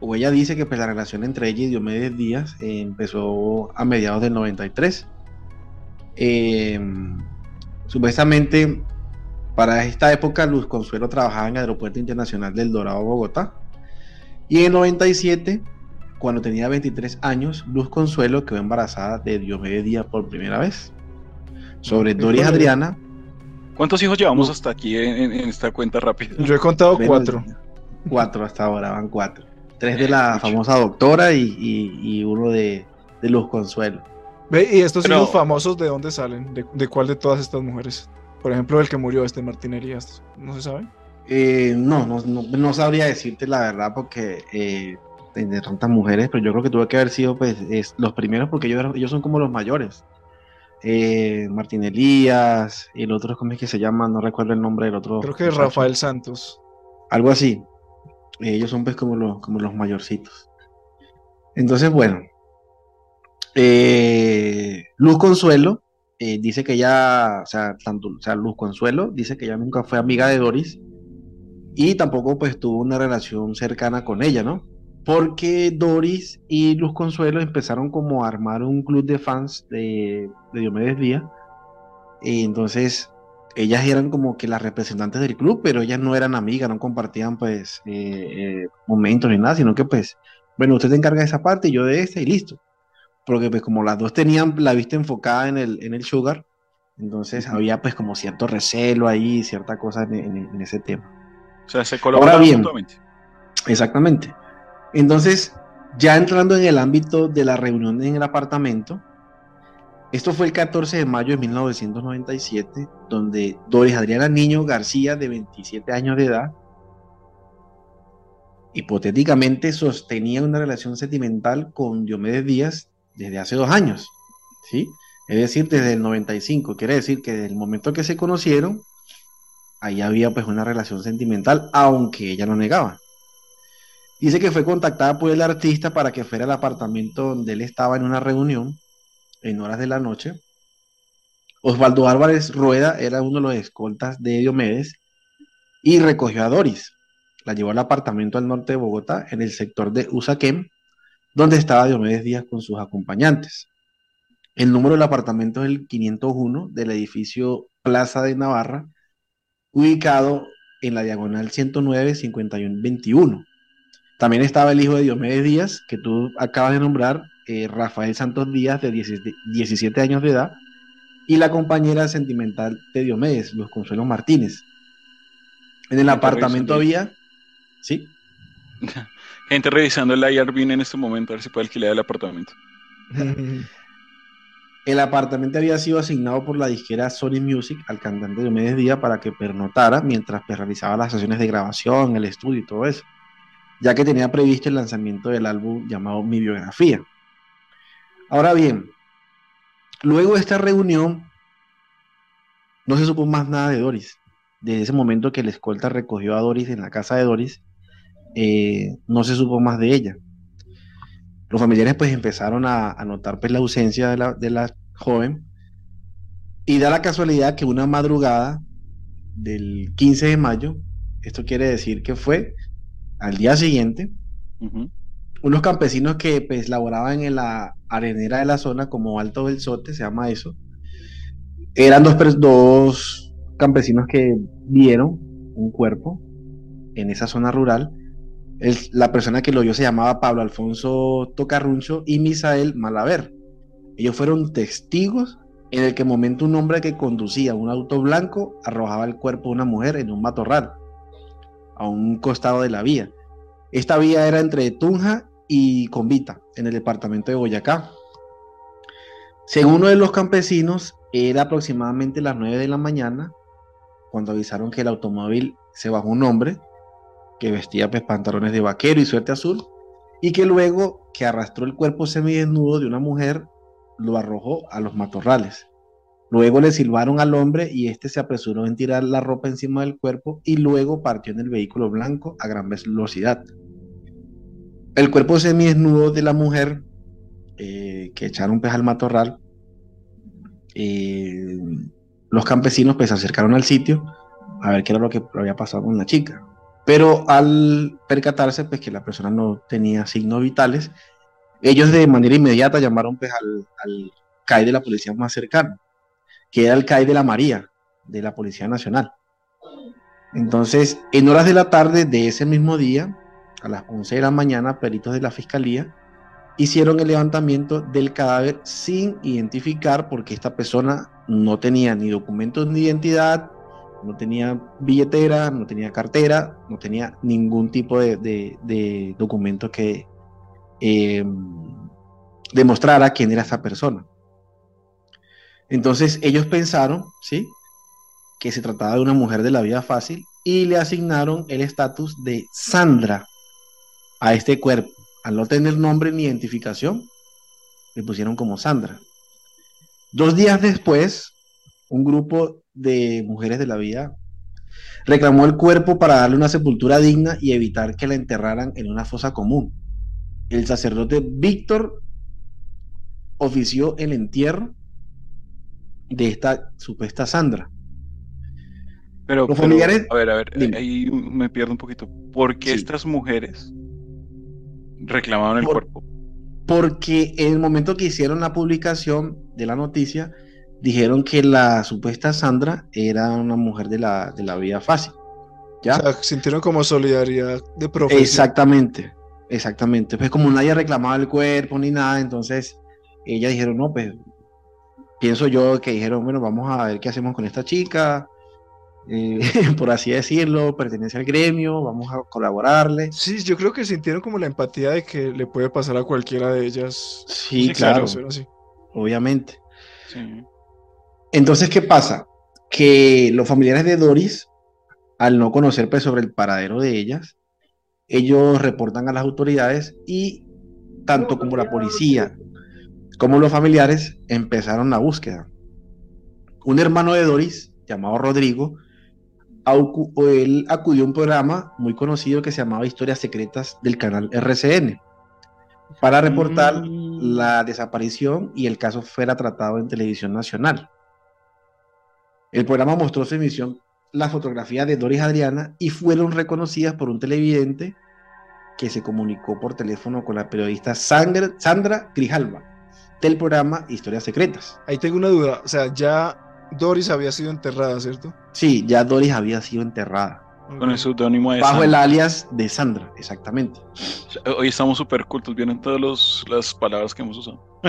o ella dice que pues, la relación entre ella y Diomedes Díaz eh, empezó a mediados del 93. Eh, supuestamente para esta época, Luz Consuelo trabajaba en el Aeropuerto Internacional del Dorado, Bogotá. Y en el 97, cuando tenía 23 años, Luz Consuelo quedó embarazada de Diomedes Díaz por primera vez. Sobre Doris Adriana. ¿Cuántos hijos llevamos hasta aquí en, esta cuenta rápida? Yo he contado cuatro. Cuatro hasta ahora, van cuatro. Tres de la famosa doctora y, uno de, Luz Consuelo. Ve, ¿y estos hijos famosos de dónde salen? ¿De cuál de todas estas mujeres? Por ejemplo, el que murió, este Martín Elías, ¿no se sabe? Eh, no, no, no, sabría decirte la verdad porque eh, de tantas mujeres, pero yo creo que tuve que haber sido pues los primeros porque ellos, ellos son como los mayores. Eh, Martín Elías, el otro, ¿cómo es que se llama? No recuerdo el nombre del otro. Creo que es Rafael Santos. Algo así. ellos son pues como los, como los mayorcitos. Entonces, bueno. Luz Consuelo eh, dice que ella, o sea, tanto, o sea, Luz Consuelo dice que ella nunca fue amiga de Doris y tampoco pues tuvo una relación cercana con ella, ¿no? Porque Doris y Luz Consuelo empezaron como a armar un club de fans de, de Diomedes Díaz. Y entonces ellas eran como que las representantes del club, pero ellas no eran amigas, no compartían pues eh, eh, momentos ni nada, sino que pues, bueno, usted te encarga de esa parte y yo de esta y listo porque pues como las dos tenían la vista enfocada en el, en el sugar, entonces había pues como cierto recelo ahí, cierta cosa en, ese tema. O sea, se colaboraban mutuamente. Exactamente. Entonces, ya entrando en el ámbito de la reunión en el apartamento, esto fue el 14 de mayo de 1997, donde Doris Adriana Niño García, de 27 años de edad, hipotéticamente sostenía una relación sentimental con Diomedes Díaz, desde hace dos años, ¿sí? Es decir, desde el 95, quiere decir que desde el momento que se conocieron, ahí había pues una relación sentimental, aunque ella no negaba. Dice que fue contactada por el artista para que fuera al apartamento donde él estaba en una reunión en horas de la noche. Osvaldo Álvarez Rueda era uno de los escoltas de Diomedes y recogió a Doris. La llevó al apartamento al norte de Bogotá, en el sector de Usaquén, donde estaba Diomedes Díaz con sus acompañantes. El número del apartamento es el 501 del edificio Plaza de Navarra, ubicado en la diagonal 109 5121. También estaba el hijo de Diomedes Díaz, que tú acabas de nombrar, eh, Rafael Santos Díaz, de 17 años de edad, y la compañera sentimental de Diomedes, Luz Consuelo Martínez. En el apartamento había, ¿sí? Gente revisando el IRB en este momento, a ver si puede alquilar el apartamento. el apartamento había sido asignado por la disquera Sony Music al cantante de Diomedes Díaz para que pernotara mientras pues, realizaba las sesiones de grabación, el estudio y todo eso, ya que tenía previsto el lanzamiento del álbum llamado Mi Biografía. Ahora bien, luego de esta reunión, no se supo más nada de Doris. Desde ese momento que el escolta recogió a Doris en la casa de Doris, eh, no se supo más de ella. Los familiares pues empezaron a, notar pues la ausencia de la, de la joven y da la casualidad que una madrugada del 15 de mayo, esto quiere decir que fue al día siguiente, unos campesinos que pues laboraban en la arenera de la zona como Alto del Sote, se llama eso, eran dos, dos campesinos que vieron un cuerpo en esa zona rural la persona que lo vio se llamaba Pablo Alfonso Tocarruncho y Misael Malaver. Ellos fueron testigos en el que momento un hombre que conducía un auto blanco arrojaba el cuerpo de una mujer en un matorral, a un costado de la vía. Esta vía era entre Tunja y Convita, en el departamento de Boyacá. Según uno de los campesinos, era aproximadamente las 9 de la mañana cuando avisaron que el automóvil se bajó un hombre que vestía pues, pantalones de vaquero y suerte azul, y que luego que arrastró el cuerpo semidesnudo de una mujer, lo arrojó a los matorrales. Luego le silbaron al hombre y este se apresuró en tirar la ropa encima del cuerpo y luego partió en el vehículo blanco a gran velocidad. El cuerpo semidesnudo de la mujer eh, que echaron pez al matorral, eh, los campesinos pues se acercaron al sitio a ver qué era lo que había pasado con la chica. Pero al percatarse pues que la persona no tenía signos vitales, ellos de manera inmediata llamaron pues al, al CAI de la policía más cercano, que era el CAI de la María, de la Policía Nacional. Entonces, en horas de la tarde de ese mismo día, a las 11 de la mañana, peritos de la Fiscalía hicieron el levantamiento del cadáver sin identificar porque esta persona no tenía ni documentos de identidad, no tenía billetera, no tenía cartera, no tenía ningún tipo de, documento que eh, demostrara quién era esa persona. Entonces ellos pensaron, ¿sí? Que se trataba de una mujer de la vida fácil y le asignaron el estatus de Sandra a este cuerpo. Al no tener nombre ni identificación, le pusieron como Sandra. Dos días después, un grupo de mujeres de la vida reclamó el cuerpo para darle una sepultura digna y evitar que la enterraran en una fosa común. El sacerdote Víctor ofició el entierro de esta supuesta Sandra. Pero, Los pero, familiares- a ver, a ver, Dime. ahí me pierdo un poquito. ¿Por qué Sí. estas mujeres reclamaron el Por- cuerpo? Porque en el momento que hicieron la publicación de la noticia, dijeron que la supuesta Sandra era una mujer de la, de la vida fácil. ¿Ya? O sea, sintieron como solidaridad de profesión. Exactamente, exactamente. Pues como nadie reclamaba el cuerpo ni nada, entonces ellas dijeron, no, pues pienso yo que dijeron, bueno, vamos a ver qué hacemos con esta chica, eh, por así decirlo, pertenece al gremio, vamos a colaborarle. Sí, yo creo que sintieron como la empatía de que le puede pasar a cualquiera de ellas. Sí, Sí, claro, así. obviamente. Sí. Entonces, ¿qué pasa? Que los familiares de Doris, al no conocer pues, sobre el paradero de ellas, ellos reportan a las autoridades y tanto como la policía como los familiares empezaron la búsqueda. Un hermano de Doris, llamado Rodrigo, él acudió a un programa muy conocido que se llamaba Historias Secretas del canal RCN para reportar Mm. la desaparición y el caso fuera tratado en televisión nacional. El programa mostró su emisión la fotografía de Doris Adriana y fueron reconocidas por un televidente que se comunicó por teléfono con la periodista Sandra, Sandra Grijalva del programa Historias Secretas. Ahí tengo una duda. O sea, ya Doris había sido enterrada, ¿cierto? Sí, ya Doris había sido enterrada Con el seudónimo de bajo Sandra. el alias de Sandra, exactamente. Hoy estamos súper cultos, vienen todas las palabras que hemos usado.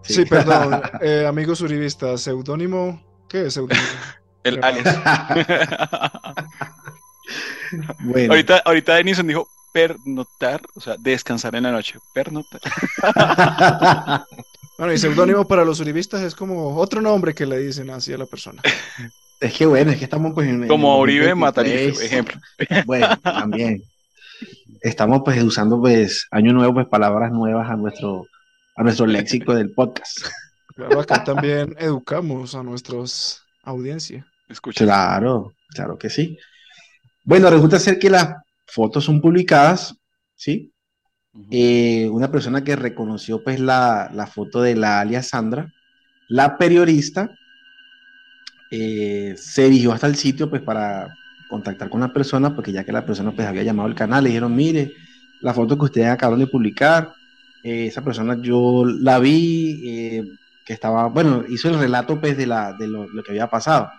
Sí, perdón. eh, amigos uribistas, seudónimo. ¿Qué es seudónimo? El alias. bueno, ahorita, ahorita Denison dijo pernotar, o sea, descansar en la noche. Pernotar. Bueno, y seudónimo para los uribistas es como otro nombre que le dicen así a la persona. es que bueno, es que estamos pues en... en Como el Uribe 2023. Matarife, ejemplo. Bueno, también. Estamos pues usando pues año nuevo pues palabras nuevas a nuestro a nuestro léxico del podcast. Claro, acá también educamos a nuestros audiencia. Escucha. Claro, claro que sí. Bueno, resulta ser que las fotos son publicadas, ¿sí? Ujú. Eh, una persona que reconoció pues la, la foto de la alias Sandra, la periodista, eh, se dirigió hasta el sitio pues para contactar con la persona, porque ya que la persona pues había llamado al canal, le dijeron, mire, la foto que ustedes acaban de publicar, eh, esa persona yo la vi, eh, que estaba, bueno, hizo el relato pues de, la, de lo, lo que había pasado.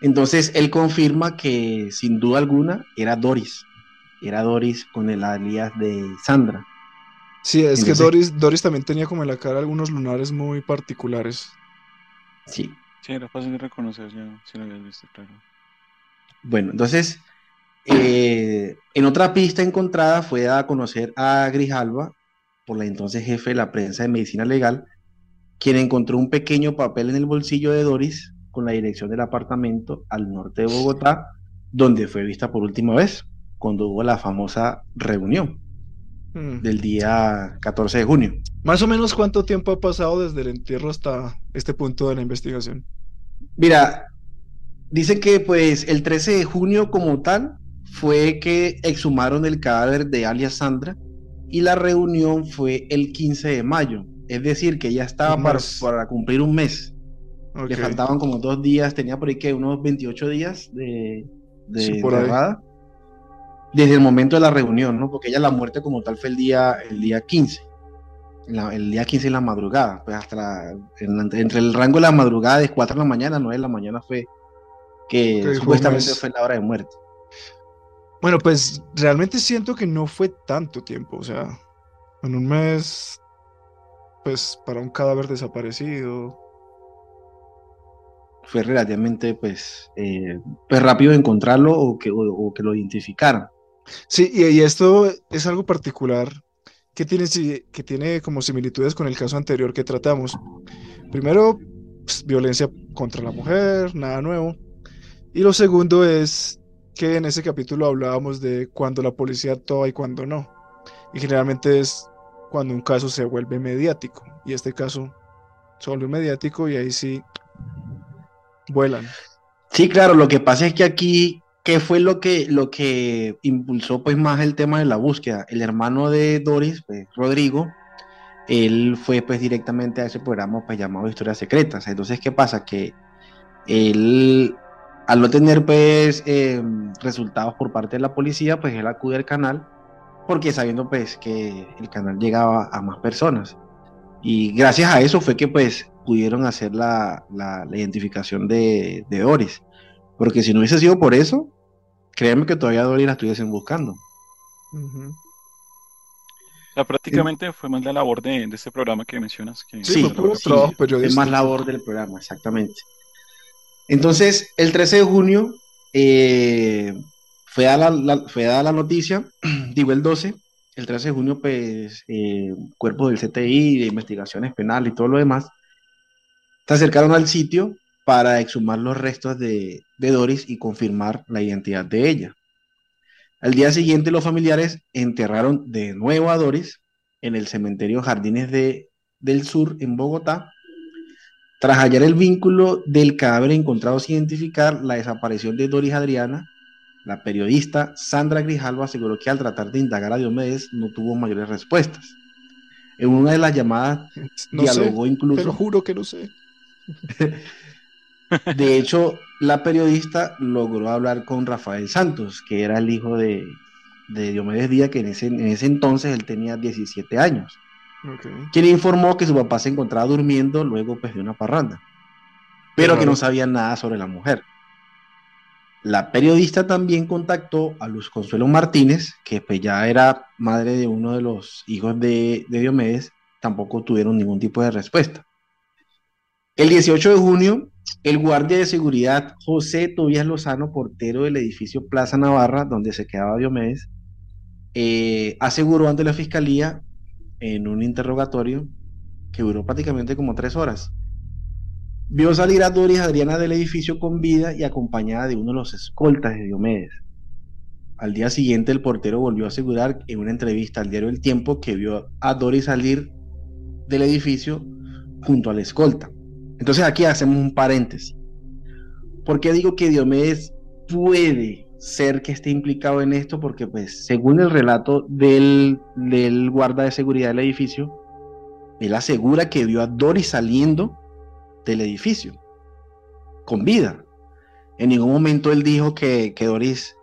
Entonces él confirma que sin duda alguna era Doris, era Doris con el alias de Sandra. Sí, es que Doris, Doris también tenía como en la cara algunos lunares muy particulares. Sí. Sí, era fácil de reconocer, ya, si lo habías visto, claro. Bueno, entonces, eh, en otra pista encontrada fue dada a conocer a Grijalva por la entonces jefe de la prensa de medicina legal, quien encontró un pequeño papel en el bolsillo de Doris con la dirección del apartamento al norte de Bogotá, donde fue vista por última vez, cuando hubo la famosa reunión. Mm. del día 14 de junio. Más o menos cuánto tiempo ha pasado desde el entierro hasta este punto de la investigación. Mira, dice que pues el 13 de junio como tal fue que exhumaron el cadáver de alias Sandra y la reunión fue el 15 de mayo. Es decir, que ya estaba para, para cumplir un mes. Le faltaban como dos días, tenía por ahí que unos 28 días de, de Sí. Desde el momento de la reunión, ¿no? Porque ella la muerte como tal fue el día, el día 15. en la- el día 15 en la madrugada. Pues hasta la- en la- entre el rango de la madrugada de 4 de la mañana a 9 de la mañana fue que supuestamente fue la hora de muerte. Bueno, pues realmente siento que no fue tanto tiempo, o sea, en un mes, pues para un cadáver desaparecido. Fue relativamente pues, eh, pues rápido encontrarlo o que, o- o que lo identificaran. Sí, y, y esto es algo particular que tiene, que tiene como similitudes con el caso anterior que tratamos. Primero, pues, violencia contra la mujer, nada nuevo. Y lo segundo es que en ese capítulo hablábamos de cuando la policía actúa y cuando no. Y generalmente es cuando un caso se vuelve mediático. Y este caso se volvió mediático y ahí sí vuelan. Sí, claro, lo que pasa es que aquí, ¿qué fue lo que, lo que impulsó pues más el tema de la búsqueda? El hermano de Doris, pues, Rodrigo, él fue pues directamente a ese programa pues llamado Historias Secretas. Entonces, ¿qué pasa? Que él, al no tener pues eh, resultados por parte de la policía, pues él acude al canal porque sabiendo pues que el canal llegaba a más personas. Y gracias a eso fue que pues pudieron hacer la, la- la identificación de, de Doris. Porque si no hubiese sido por eso, créeme que todavía Doris la estuviesen buscando. O sea, prácticamente fue más la labor de, de este programa que mencionas. Que Sí, fue puro trabajo Es más labor del programa, exactamente. Entonces, el 13 de junio eh, fue, dada la, fue la noticia, digo el 12, el 13 de junio, pues, eh, cuerpos del CTI, de investigaciones penales y todo lo demás, se acercaron al sitio para exhumar los restos de, de Doris y confirmar la identidad de ella. Al día siguiente, los familiares enterraron de nuevo a Doris en el cementerio Jardines de, del Sur, en Bogotá, tras hallar el vínculo del cadáver encontrado sin identificar la desaparición de Doris Adriana, la periodista Sandra Grijalvo aseguró que al tratar de indagar a Diomedes no tuvo mayores respuestas. En una de las llamadas No sé, dialogó te lo incluso, juro que no sé. de hecho, la periodista logró hablar con Rafael Santos, que era el hijo de, de Diomedes Díaz, que en ese, en ese entonces él tenía 17 años. Ok. quien informó que su papá se encontraba durmiendo luego pues, de una parranda, pero que no sabía nada sobre la mujer. La periodista también contactó a Luz Consuelo Martínez, que pues, ya era madre de uno de los hijos de, de Diomedes, tampoco tuvieron ningún tipo de respuesta. El 18 de junio, el guardia de seguridad José Tobias Lozano, portero del edificio Plaza Navarra, donde se quedaba Diomedes, eh, aseguró ante la fiscalía en un interrogatorio que duró prácticamente como tres horas. Vio salir a Doris Adriana del edificio con vida y acompañada de uno de los escoltas de Diomedes. Al día siguiente, el portero volvió a asegurar en una entrevista al diario El Tiempo que vio a Doris salir del edificio junto al escolta. Entonces aquí hacemos un paréntesis. ¿Por qué digo que Diomedes puede ser que esté implicado en esto? Porque pues según el relato del, del guarda de seguridad del edificio, él asegura que vio a Doris saliendo del edificio con vida. En ningún momento él dijo que, Doris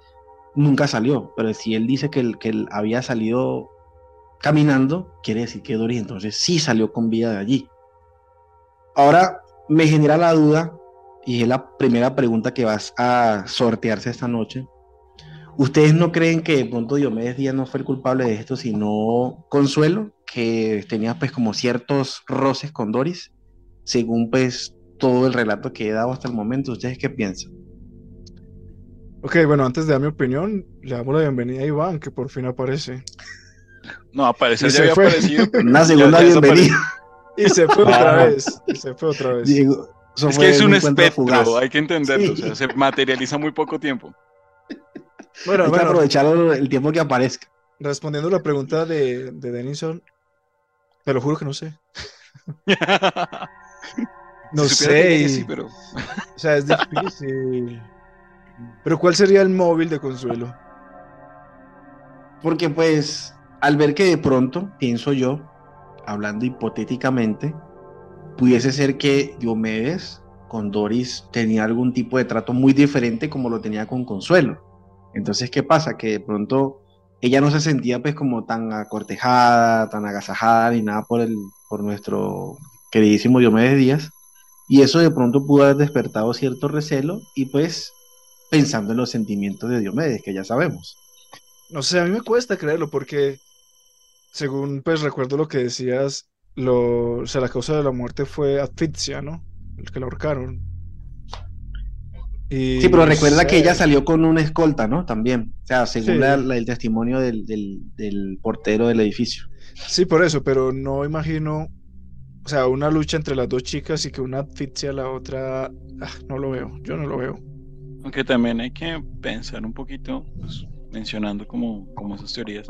nunca salió, pero si él dice que, él- que él había salido caminando, quiere decir que Doris entonces sí salió con vida de allí. Ahora me genera la duda, y es la primera pregunta que vas a sortearse esta noche. ¿Ustedes no creen que de pronto Diomedes Díaz no fue el culpable de esto, sino Consuelo, que tenía pues como ciertos roces con Doris, según pues todo el relato que he dado hasta el momento? ¿Ustedes qué piensan? Ok, bueno, antes de dar mi opinión, le damos la bienvenida a Iván, que por fin aparece. No, aparecer Y ya se había fue. aparecido. Una segunda ya bienvenida. Y se fue Ah. otra vez. Y se fue otra vez. Diego. Es que es un espectro, fugaz. hay que entenderlo. Sí. O sea, se materializa muy poco tiempo. Bueno, Hay que bueno, aprovechar el tiempo que aparezca. respondiendo a la pregunta de, de Denison, te lo juro que no sé. No Si sé. que y- sí, pero O sea, es difícil. Pero ¿cuál sería el móvil de Consuelo? Porque pues al ver que de pronto, pienso yo, hablando hipotéticamente, pudiese ser que Diomedes con Doris tenía algún tipo de trato muy diferente como lo tenía con Consuelo. Entonces, ¿qué pasa? Que de pronto ella no se sentía pues como tan acortejada, tan agasajada ni nada por, el, por nuestro queridísimo Diomedes Díaz. Y eso de pronto pudo haber despertado cierto recelo y pues pensando en los sentimientos de Diomedes, que ya sabemos. No sé, a mí me cuesta creerlo porque, según pues recuerdo lo que decías, lo, o sea, la causa de la muerte fue asfixia, ¿no? El que la ahorcaron. Y Sí, pero no recuerda sé, que ella salió con una escolta, ¿no? También. O sea, según Sí. la- la- el testimonio del, del- del portero del edificio. Sí, por eso, pero no imagino, o sea, una lucha entre las dos chicas y que una asfixia a la otra, ah, no lo veo, yo no lo veo. aunque también hay que pensar un poquito, pues, mencionando como, como esas teorías,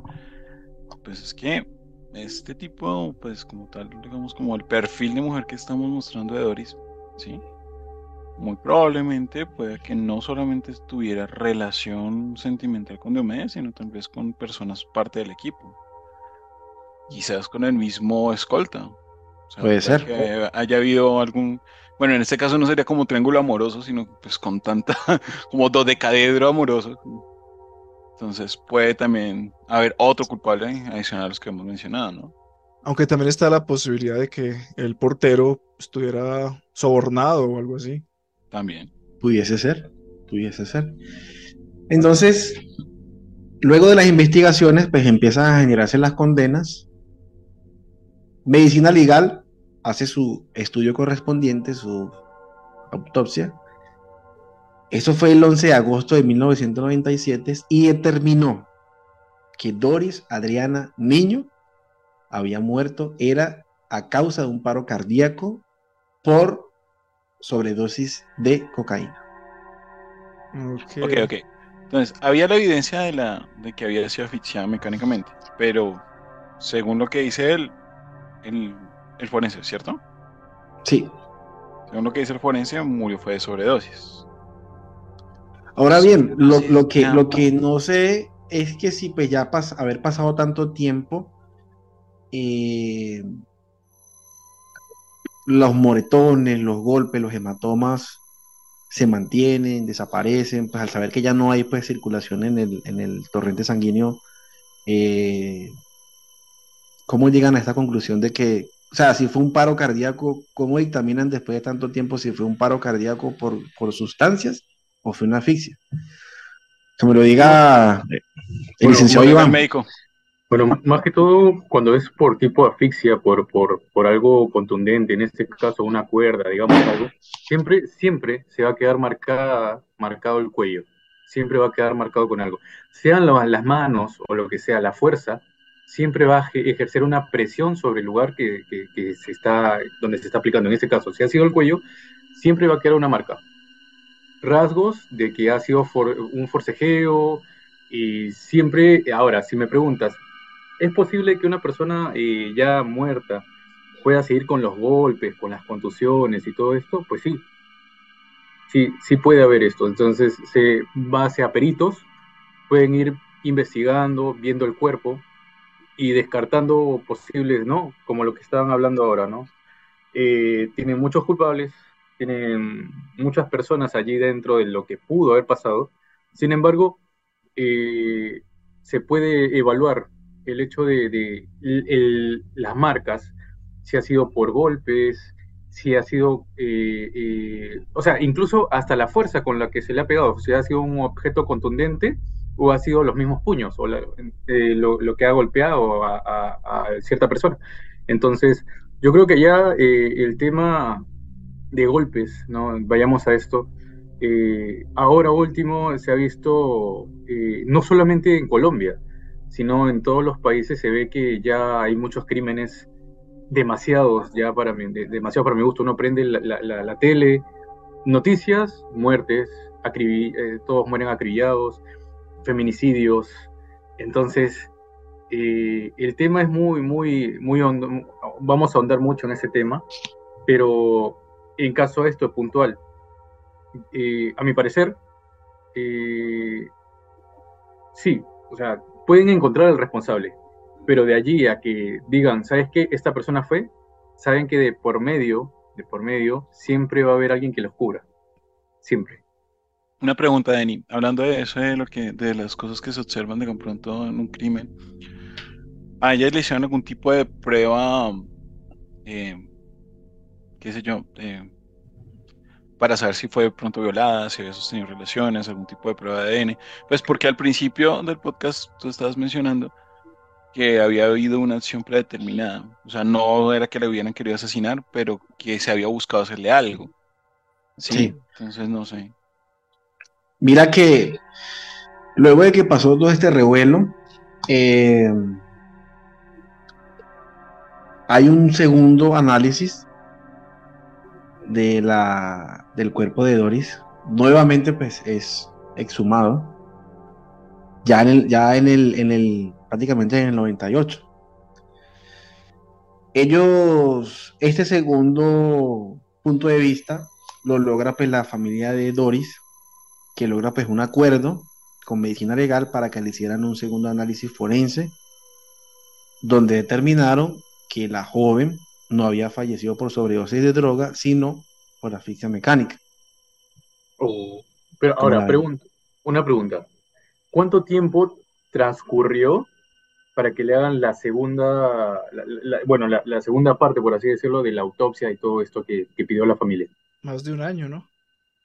pues es que este tipo, pues como tal, digamos como el perfil de mujer que estamos mostrando de Doris, ¿sí? Muy probablemente puede que no solamente tuviera relación sentimental con Diomedes, sino también con personas parte del equipo. Quizás con el mismo escolta. O sea, Puede ser. Que haya habido algún, bueno, en este caso no sería como triángulo amoroso, sino pues con tanta, como dodecadedro amoroso. Entonces puede también haber otro culpable adicional a los que hemos mencionado, ¿no? Aunque también está la posibilidad de que el portero estuviera sobornado o algo así. También. Pudiese ser, pudiese ser. Entonces, luego de las investigaciones, pues empiezan a generarse las condenas. Medicina legal hace su estudio correspondiente, su autopsia. Eso fue el 11 de agosto de 1997 y determinó que Doris Adriana Niño había muerto, era a causa de un paro cardíaco por sobredosis de cocaína. Ok. Ok. Entonces, había la evidencia de, la, de que había sido asfixiada mecánicamente, pero según lo que dice él, el, el forense, ¿cierto? Sí. Según lo que dice el forense, murió fue de sobredosis. Ahora bien, lo, lo que, Ya. lo que no sé es que si pues ya pas- haber pasado tanto tiempo, eh, los moretones, los golpes, los hematomas se mantienen, desaparecen, pues al saber que ya no hay pues circulación en el, en el torrente sanguíneo, eh, ¿cómo llegan a esta conclusión de que, o sea, si fue un paro cardíaco, ¿cómo dictaminan después de tanto tiempo si fue un paro cardíaco por, por sustancias o fue una asfixia? Que me lo diga el Bueno, licenciado Iván. médico. Bueno, más que todo cuando es por tipo de asfixia, por, por, por algo contundente, en este caso una cuerda, digamos algo, siempre, siempre se va a quedar marcada, marcado el cuello, siempre va a quedar marcado con algo. Sean la- las manos o lo que sea, la fuerza, siempre va a eje- ejercer una presión sobre el lugar que, se está, donde se está aplicando. En este caso, si ha sido el cuello, siempre va a quedar una marca. Rasgos de que ha sido un forcejeo y siempre, ahora, si me preguntas, ¿Es posible que una persona eh, ya muerta pueda seguir con los golpes, con las contusiones y todo esto? Pues sí. Sí, sí puede haber esto. Entonces, se base a peritos, pueden ir investigando, viendo el cuerpo y descartando posibles, ¿no? Como lo que estaban hablando ahora, ¿no? Eh, tienen muchos culpables, tienen muchas personas allí dentro de lo que pudo haber pasado. Sin embargo, eh, se puede evaluar el hecho de, de el- el- las marcas, si ha sido por golpes, si ha sido, eh, eh, o sea, incluso hasta la fuerza con la que se le ha pegado, si ha sido un objeto contundente o ha sido los mismos puños o eh, lo, que ha golpeado a, cierta persona. Entonces, yo creo que ya eh, el tema de golpes, ¿no? Vayamos a esto. eh, ahora último se ha visto no solamente en Colombia, sino en todos los países se ve que ya hay muchos crímenes demasiados ya para de- demasiado para mi gusto. Uno prende la, la- tele, noticias, muertes, todos mueren acribillados, feminicidios. Entonces, eh, el tema es muy, muy, muy hondo. Vamos a ahondar mucho en ese tema, pero en caso de esto puntual, eh, a mi parecer, eh, sí, o sea, pueden encontrar al responsable, pero de allí a que digan, ¿sabes qué? Esta persona fue, saben que de por medio, de por medio, siempre va a haber alguien que los cubra. Siempre. Una pregunta, Denny. Hablando de eso, de, lo que, de las cosas que se observan de pronto en un crimen, ¿a ellas le hicieron algún tipo de prueba, eh, qué sé yo, eh, para saber si fue de pronto violada, si había sostenido relaciones, algún tipo de prueba de ADN? Pues porque al principio del podcast tú estabas mencionando que había habido una acción predeterminada. O sea, no era que le hubieran querido asesinar, pero que se había buscado hacerle algo. Sí. Entonces, no sé. Mira que luego de que pasó todo este revuelo, eh, hay un segundo análisis de la, del cuerpo de Doris. Nuevamente, pues es exhumado. Ya en el, ya en el, en el, prácticamente en el 98. Ellos, este segundo punto de vista, lo logra pues la familia de Doris, que logra pues un acuerdo con medicina legal para que le hicieran un segundo análisis forense, donde determinaron que la joven no había fallecido por sobredosis de droga, sino por asfixia mecánica. Oh, pero ahora, pregunto, una pregunta. ¿Cuánto tiempo transcurrió para que le hagan la segunda, bueno, la, segunda parte, por así decirlo, de la autopsia y todo esto que, pidió la familia? Más de un año, ¿no?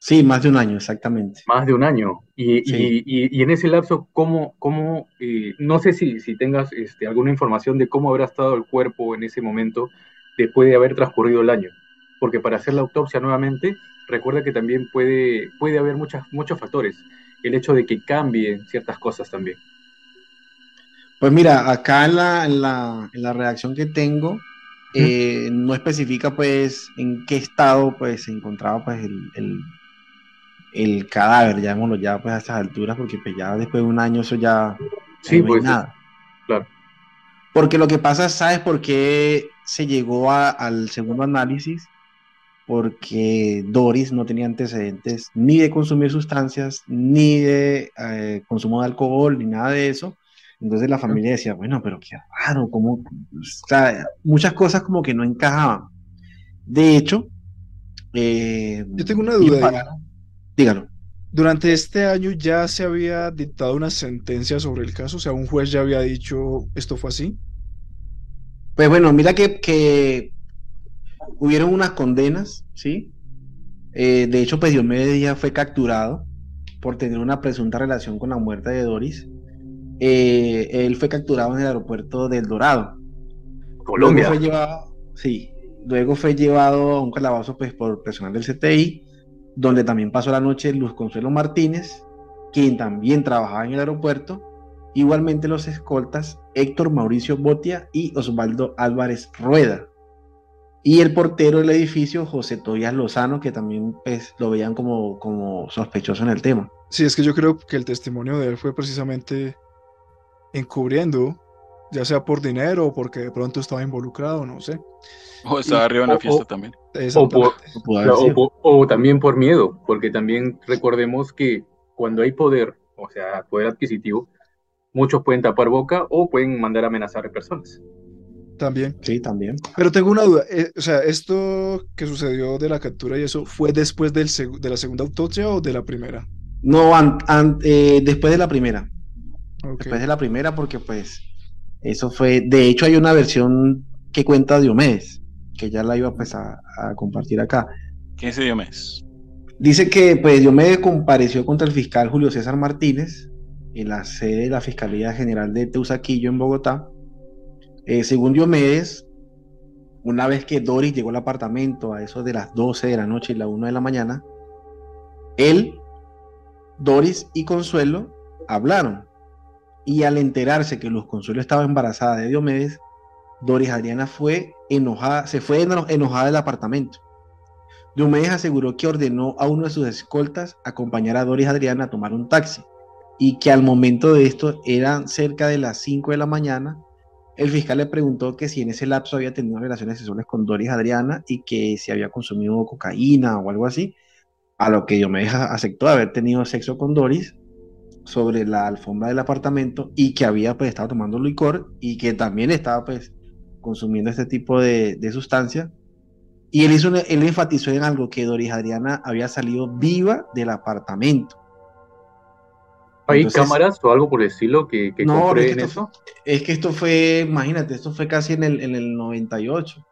Sí, más de un año, exactamente. Más de un año. Y, en ese lapso, ¿cómo, cómo eh, no sé si, si tengas este, alguna información de cómo habrá estado el cuerpo en ese momento después de haber transcurrido el año? Porque para hacer la autopsia nuevamente, recuerda que también puede, puede haber muchas, muchos factores. El hecho de que cambien ciertas cosas también. Pues mira, acá en la, en la, en la redacción que tengo, eh, no especifica pues en qué estado pues se encontraba pues el, el, cadáver, llamémoslo ya pues a estas alturas, porque pues ya después de un año eso ya sí, no pues, nada. Claro. Porque lo que pasa, ¿sabes por qué se llegó al segundo análisis? Porque Doris no tenía antecedentes ni de consumir sustancias, ni de eh, consumo de alcohol, ni nada de eso. Entonces la familia decía, bueno, pero qué raro, como, muchas cosas como que no encajaban. De hecho, eh, yo tengo una duda. Dígalo. Durante este año ya se había dictado una sentencia sobre el caso, o sea, un juez ya había dicho esto fue así. Pues bueno, mira que, que hubieron unas condenas, ¿sí? Eh, de hecho, pues Diomedes Díaz fue capturado por tener una presunta relación con la muerte de Doris. Eh, él fue capturado en el aeropuerto del Dorado. Colombia. Luego fue llevado, sí, luego fue llevado a un calabozo pues, por personal del CTI, donde también pasó la noche Luz Consuelo Martínez, quien también trabajaba en el aeropuerto. Igualmente los escoltas Héctor Mauricio Botia y Osvaldo Álvarez Rueda. Y el portero del edificio, José Tobias Lozano, que también pues, lo veían como, como sospechoso en el tema. Sí, es que yo creo que el testimonio de él fue precisamente encubriendo, ya sea por dinero o porque de pronto estaba involucrado, no sé. O estaba arriba en la fiesta también. O, también por miedo, porque también recordemos que cuando hay poder, o sea, poder adquisitivo, muchos pueden tapar boca o pueden mandar a amenazar a personas. También. Sí, también. Pero tengo una duda. Eh, o sea, ¿esto que sucedió de la captura y eso fue después del de la segunda autopsia o de la primera? No, eh, después de la primera. Después de la primera, porque pues eso fue, de hecho hay una versión que cuenta Diomedes, que ya la iba pues, a, a compartir acá. ¿Qué es Diomedes? Dice que pues Diomedes compareció contra el fiscal Julio César Martínez en la sede de la Fiscalía General de Teusaquillo en Bogotá. Eh, según Diomedes, una vez que Doris llegó al apartamento a eso de las 12 de la noche y la 1 de la mañana, él, Doris y Consuelo hablaron y al enterarse que Luz Consuelo estaba embarazada de Diomedes, Doris Adriana fue enojada, se fue enojada del apartamento. Diomedes aseguró que ordenó a uno de sus escoltas acompañar a Doris Adriana a tomar un taxi. y que al momento de esto eran cerca de las 5 de la mañana. El fiscal le preguntó que si en ese lapso había tenido relaciones sexuales con Doris Adriana y que si había consumido cocaína o algo así, a lo que Diomedes aceptó haber tenido sexo con Doris sobre la alfombra del apartamento y que había pues estado tomando licor y que también estaba pues consumiendo este tipo de, de sustancia. Y él, hizo, él enfatizó en algo que Doris Adriana había salido viva del apartamento. ¿Hay cámaras o algo por el estilo que, que no, es que en esto, eso? Es que esto fue, imagínate, esto fue casi en el, en el 98.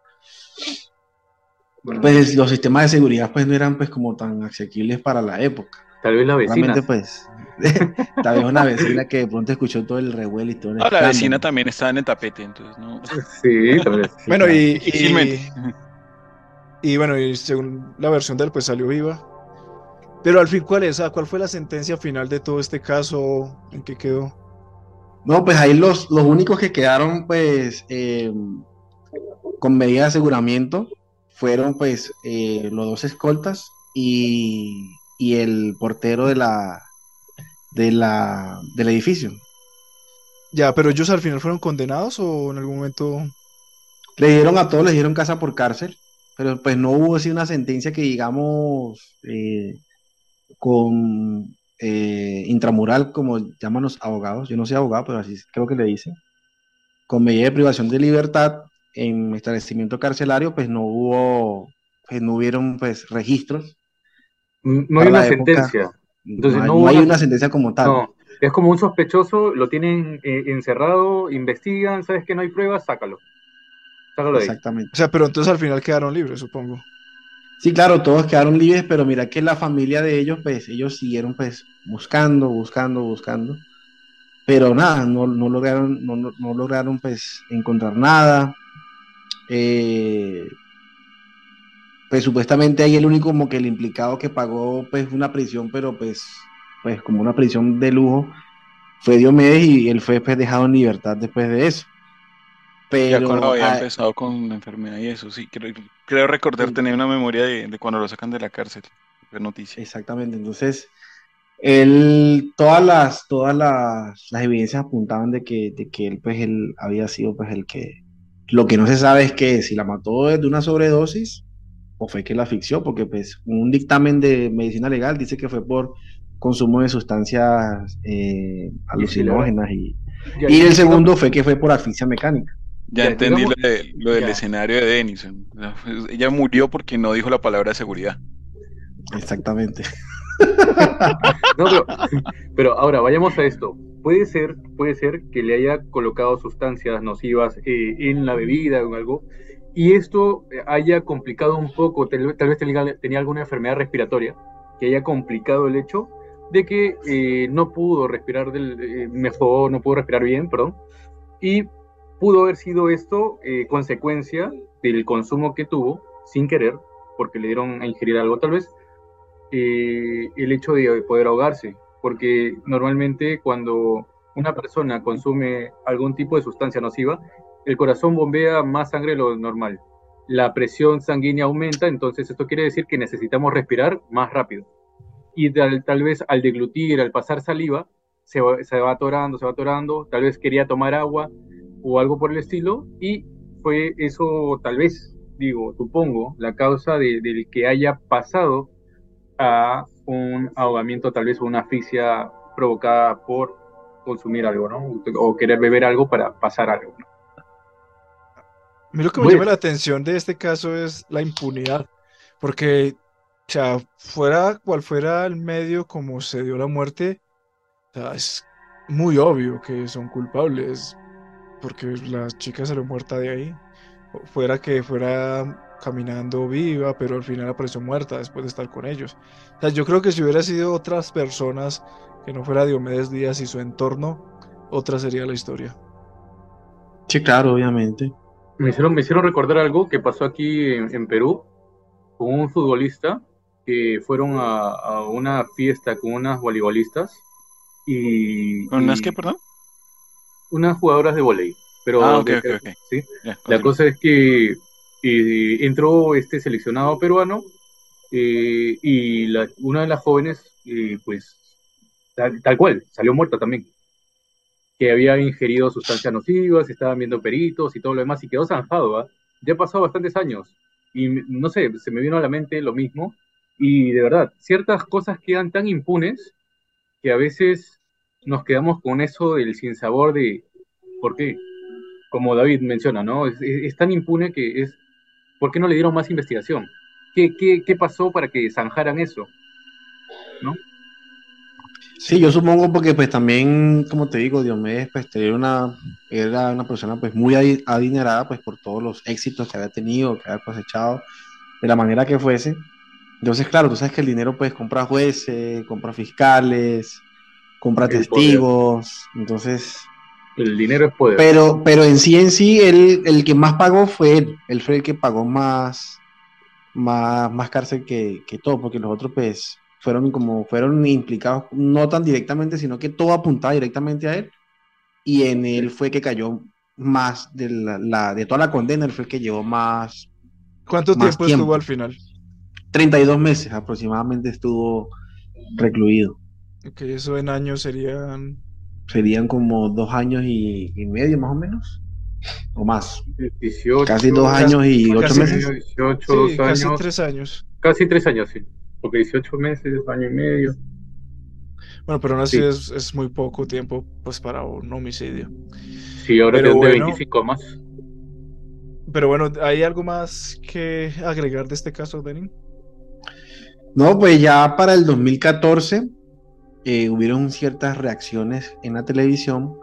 Bueno, Pues los sistemas de seguridad pues no eran pues como tan asequibles para la época. tal vez la vecina. Realmente pues, tal vez una vecina que de pronto escuchó todo el revuelo y todo el Ah, la vecina también estaba en el tapete, entonces no. Sí, tal vez. sí, Bueno, y, y, y bueno, y según la versión de él, pues salió viva. Pero al fin, ¿cuál es? Ah, ¿Cuál fue la sentencia final de todo este caso? ¿En qué quedó? No, pues ahí los, los únicos que quedaron pues eh, con medida de aseguramiento fueron pues eh, los dos escoltas y, y el portero de la, de la, del edificio. Ya, pero ellos al final fueron condenados o en algún momento. Le dieron a todos, les dieron casa por cárcel, pero pues no hubo así una sentencia que digamos eh, con eh, intramural, como llaman los abogados, yo no soy abogado, pero así creo que le dicen, con medida de privación de libertad en establecimiento carcelario, pues no hubo, pues no hubieron pues registros. No hay una época. sentencia. Entonces, no, hay, no no hubo hay una- sentencia como tal. No, es como un sospechoso, lo tienen eh, encerrado, investigan, sabes que no hay pruebas, sácalo. Sácalo de ahí. Exactamente. O sea, pero entonces al final quedaron libres, supongo. Sí, claro, todos quedaron libres, pero mira que la familia de ellos, pues ellos siguieron pues buscando, buscando, buscando, pero nada, no, no lograron, no, no- no lograron pues encontrar nada. Eh, pues supuestamente ahí el único como que el implicado que pagó pues una prisión, pero pues, pues como una prisión de lujo, fue Diomedes y él fue pues dejado en libertad después de eso. Ya Pero cuando había ah, empezado con la enfermedad y eso, sí, creo, creo recordar Sí. tener una memoria de, de cuando lo sacan de la cárcel. Fue noticia. Exactamente, entonces él, todas las, todas las, las evidencias apuntaban de que, de que él, pues, él había sido pues el que, lo que no se sabe es que si la mató de una sobredosis o fue que la asfixió, porque pues un dictamen de medicina legal dice que fue por consumo de sustancias eh, alucinógenas y, Ya- y el segundo fue que fue por asfixia mecánica. Ya, Ya, entendí digamos- lo, de- lo del ya. escenario de Denison. Sea, pues, Ella murió porque no dijo la palabra seguridad. Exactamente. No, pero, pero ahora vayamos a esto. Puede ser, puede ser que le haya colocado sustancias nocivas eh, en la bebida o en algo, y esto eh, haya complicado un poco, tal, vez tenía, alguna enfermedad respiratoria, que haya complicado el hecho de que eh, no pudo respirar del, eh, mejor, no pudo respirar bien, perdón, y pudo haber sido esto consecuencia del consumo que tuvo sin querer, porque le dieron a ingerir algo. Tal vez, el hecho de poder ahogarse, porque normalmente cuando una persona consume algún tipo de sustancia nociva, el corazón bombea más sangre de lo normal. La presión sanguínea aumenta, entonces esto quiere decir que necesitamos respirar más rápido. Y tal, vez al deglutir, al pasar saliva, se va, se atorando, se va atorando, tal vez quería tomar agua o algo por el estilo, y fue eso tal vez, digo, supongo, la causa de- del que haya pasado a un ahogamiento, tal vez una asfixia provocada por consumir algo, ¿no? O querer beber algo para pasar algo. ¿no? A mí lo que me Bueno. llama la atención de este caso es la impunidad, porque, o sea, fuera cual fuera el medio como se dio la muerte, o sea, es muy obvio que son culpables, porque la chica salió muerta de ahí, o fuera que fuera caminando viva, pero al final apareció muerta después de estar con ellos. O sea, yo creo que si hubiera sido otras personas, que no fuera Diomedes Díaz y su entorno, otra sería la historia. Sí, claro, obviamente. Me hicieron, me hicieron recordar algo que pasó aquí en, en Perú con un futbolista que fueron a, a una fiesta con unas voleibolistas y, ¿Con unas qué, perdón? unas jugadoras de voleibol. Pero Ah, ok, de- ok, ok. ¿sí? La cosa es que entró este seleccionado peruano eh, y la- una de las jóvenes, eh, pues, tal, tal cual, salió muerta también. Que había ingerido sustancias nocivas, estaban viendo peritos y todo lo demás, y quedó zanjado. Ya han pasado bastantes años. Y no sé, se me vino a la mente lo mismo. Y de verdad, ciertas cosas quedan tan impunes que a veces nos quedamos con eso del sinsabor de por qué, como David menciona, ¿no? Es tan impune que es, ¿por qué no le dieron más investigación? ¿Qué, qué, qué pasó para que zanjaran eso? ¿No? Sí, yo supongo porque pues también, como te digo, Diomedes pues era una, era una persona pues muy adi- adinerada pues por todos los éxitos que había tenido, que había cosechado, de la manera que fuese. Entonces, claro, tú sabes que el dinero pues compra jueces, compra fiscales, compra El testigos, entonces, El dinero es poder. pero, pero en sí en sí, él, el que más pagó fue él, él fue el que pagó más, más, más cárcel que, que todo, porque los otros pues fueron como, fueron implicados, no tan directamente, sino que todo apuntaba directamente a él, y en él fue que cayó más de la, la- de toda la condena, él fue el que llevó más, ¿Cuánto Más tiempo, tiempo. estuvo al final? 32 meses aproximadamente estuvo recluido. Ok, eso en años serían. Serían como dos años y, y medio más o menos, o más, 18, casi dos años y ocho casi- meses. 18, Sí, dos casi años. tres años. Casi tres años, sí. Porque 18 meses, año y medio. Bueno, pero aún así Sí. es, es muy poco tiempo pues para un homicidio. Sí, ahora Pero de bueno. 25 más. Pero bueno, ¿hay algo más que agregar de este caso, Denin? No, pues ya para el 2014 eh, hubieron ciertas reacciones en la televisión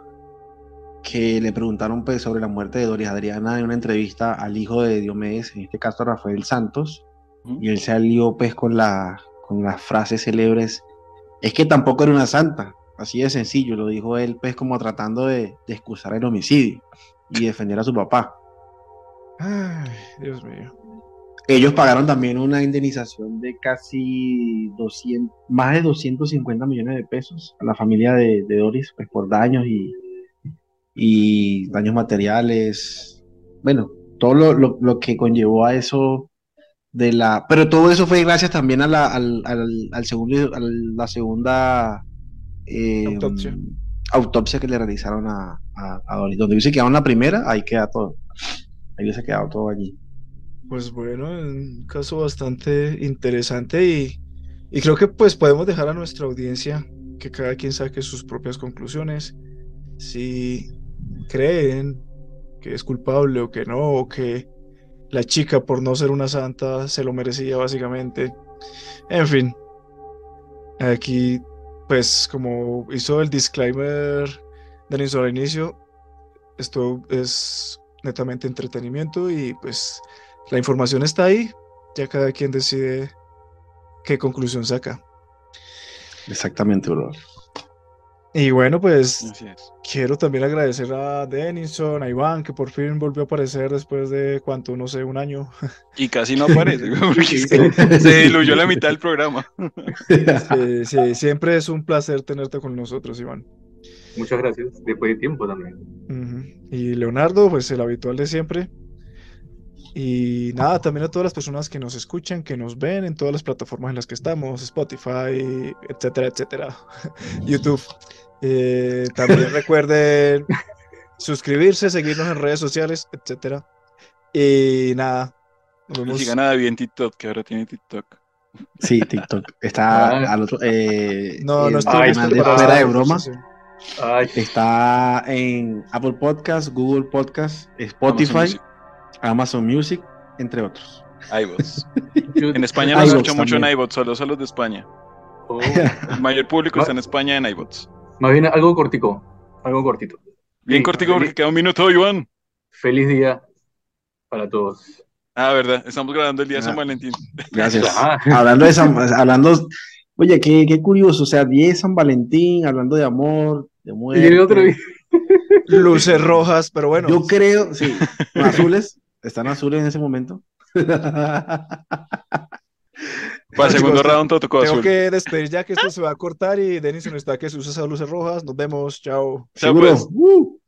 que le preguntaron pues, sobre la muerte de Doris Adriana en una entrevista al hijo de Diomedes, en este caso Rafael Santos, Y él salió pues con, la, con las frases célebres, es que tampoco era una santa, así de sencillo, lo dijo él pues como tratando de, de excusar el homicidio y defender a su papá. Ay, Dios mío. Ellos pagaron también una indemnización de casi 200, más de 250 millones de pesos a la familia de, de Doris, pues por daños y, y daños materiales. Bueno, todo lo, lo- lo que conllevó a eso de la... Pero todo eso fue gracias también a la, al, al- al segundo, a la segunda eh, Autopsia. autopsia que le realizaron a, a. Donde hubiese quedado en la primera, ahí queda todo. Ahí hubiese quedado todo allí. Pues bueno, un caso bastante interesante y, y creo que pues podemos dejar a nuestra audiencia que cada quien saque sus propias conclusiones. Si creen que es culpable o que no, o que la chica por no ser una santa se lo merecía básicamente. En fin, aquí pues como hizo el disclaimer Denis al inicio, esto es netamente entretenimiento y pues la información está ahí, ya cada quien decide qué conclusión saca. Exactamente. Y bueno, pues quiero también agradecer a Denison, a Iván, que por fin volvió a aparecer después de cuánto, no sé, un año. Y casi no aparece, porque se diluyó la mitad del programa. Sí, sí, siempre es un placer tenerte con nosotros, Iván. Muchas gracias. Después de tiempo también. Y Leonardo, pues el habitual de siempre. Y nada, también a todas las personas que nos escuchan, que nos ven en todas las plataformas en las que estamos, Spotify, etcétera, etcétera, YouTube. Eh, también recuerden suscribirse, seguirnos en redes sociales, etcétera. Y nada, nos vemos. si gana David en TikTok, que ahora tiene TikTok. Sí, TikTok. Está Ah. al otro. Eh, No, no en estoy canal de de broma. Ay, Está en Apple Podcast, Google Podcast, Amazon Spotify, Music, Amazon Music, entre otros. yo- En España no se escucha mucho en iVoox, solo son los de España. Oh, El mayor público está en España en iVoox. Más bien algo cortico. Algo cortito. Bien Sí, cortico porque feliz- queda un minuto, Iván. Feliz día para todos. Ah, verdad, estamos grabando el día de San Ah. Valentín. Gracias. Ah, hablando de San, hablando, oye, qué, qué curioso, o sea, 10 San Valentín, hablando de amor, de y muerte. el otro día. Luces rojas, pero bueno. Yo creo, sí, azules, están azules en ese momento. Para el segundo chicos, round todo tocó Tengo azul. que despedir ya que esto se va a cortar y Denison está que se usa esas luces rojas. Nos vemos, chao. Chao, pues. Uh.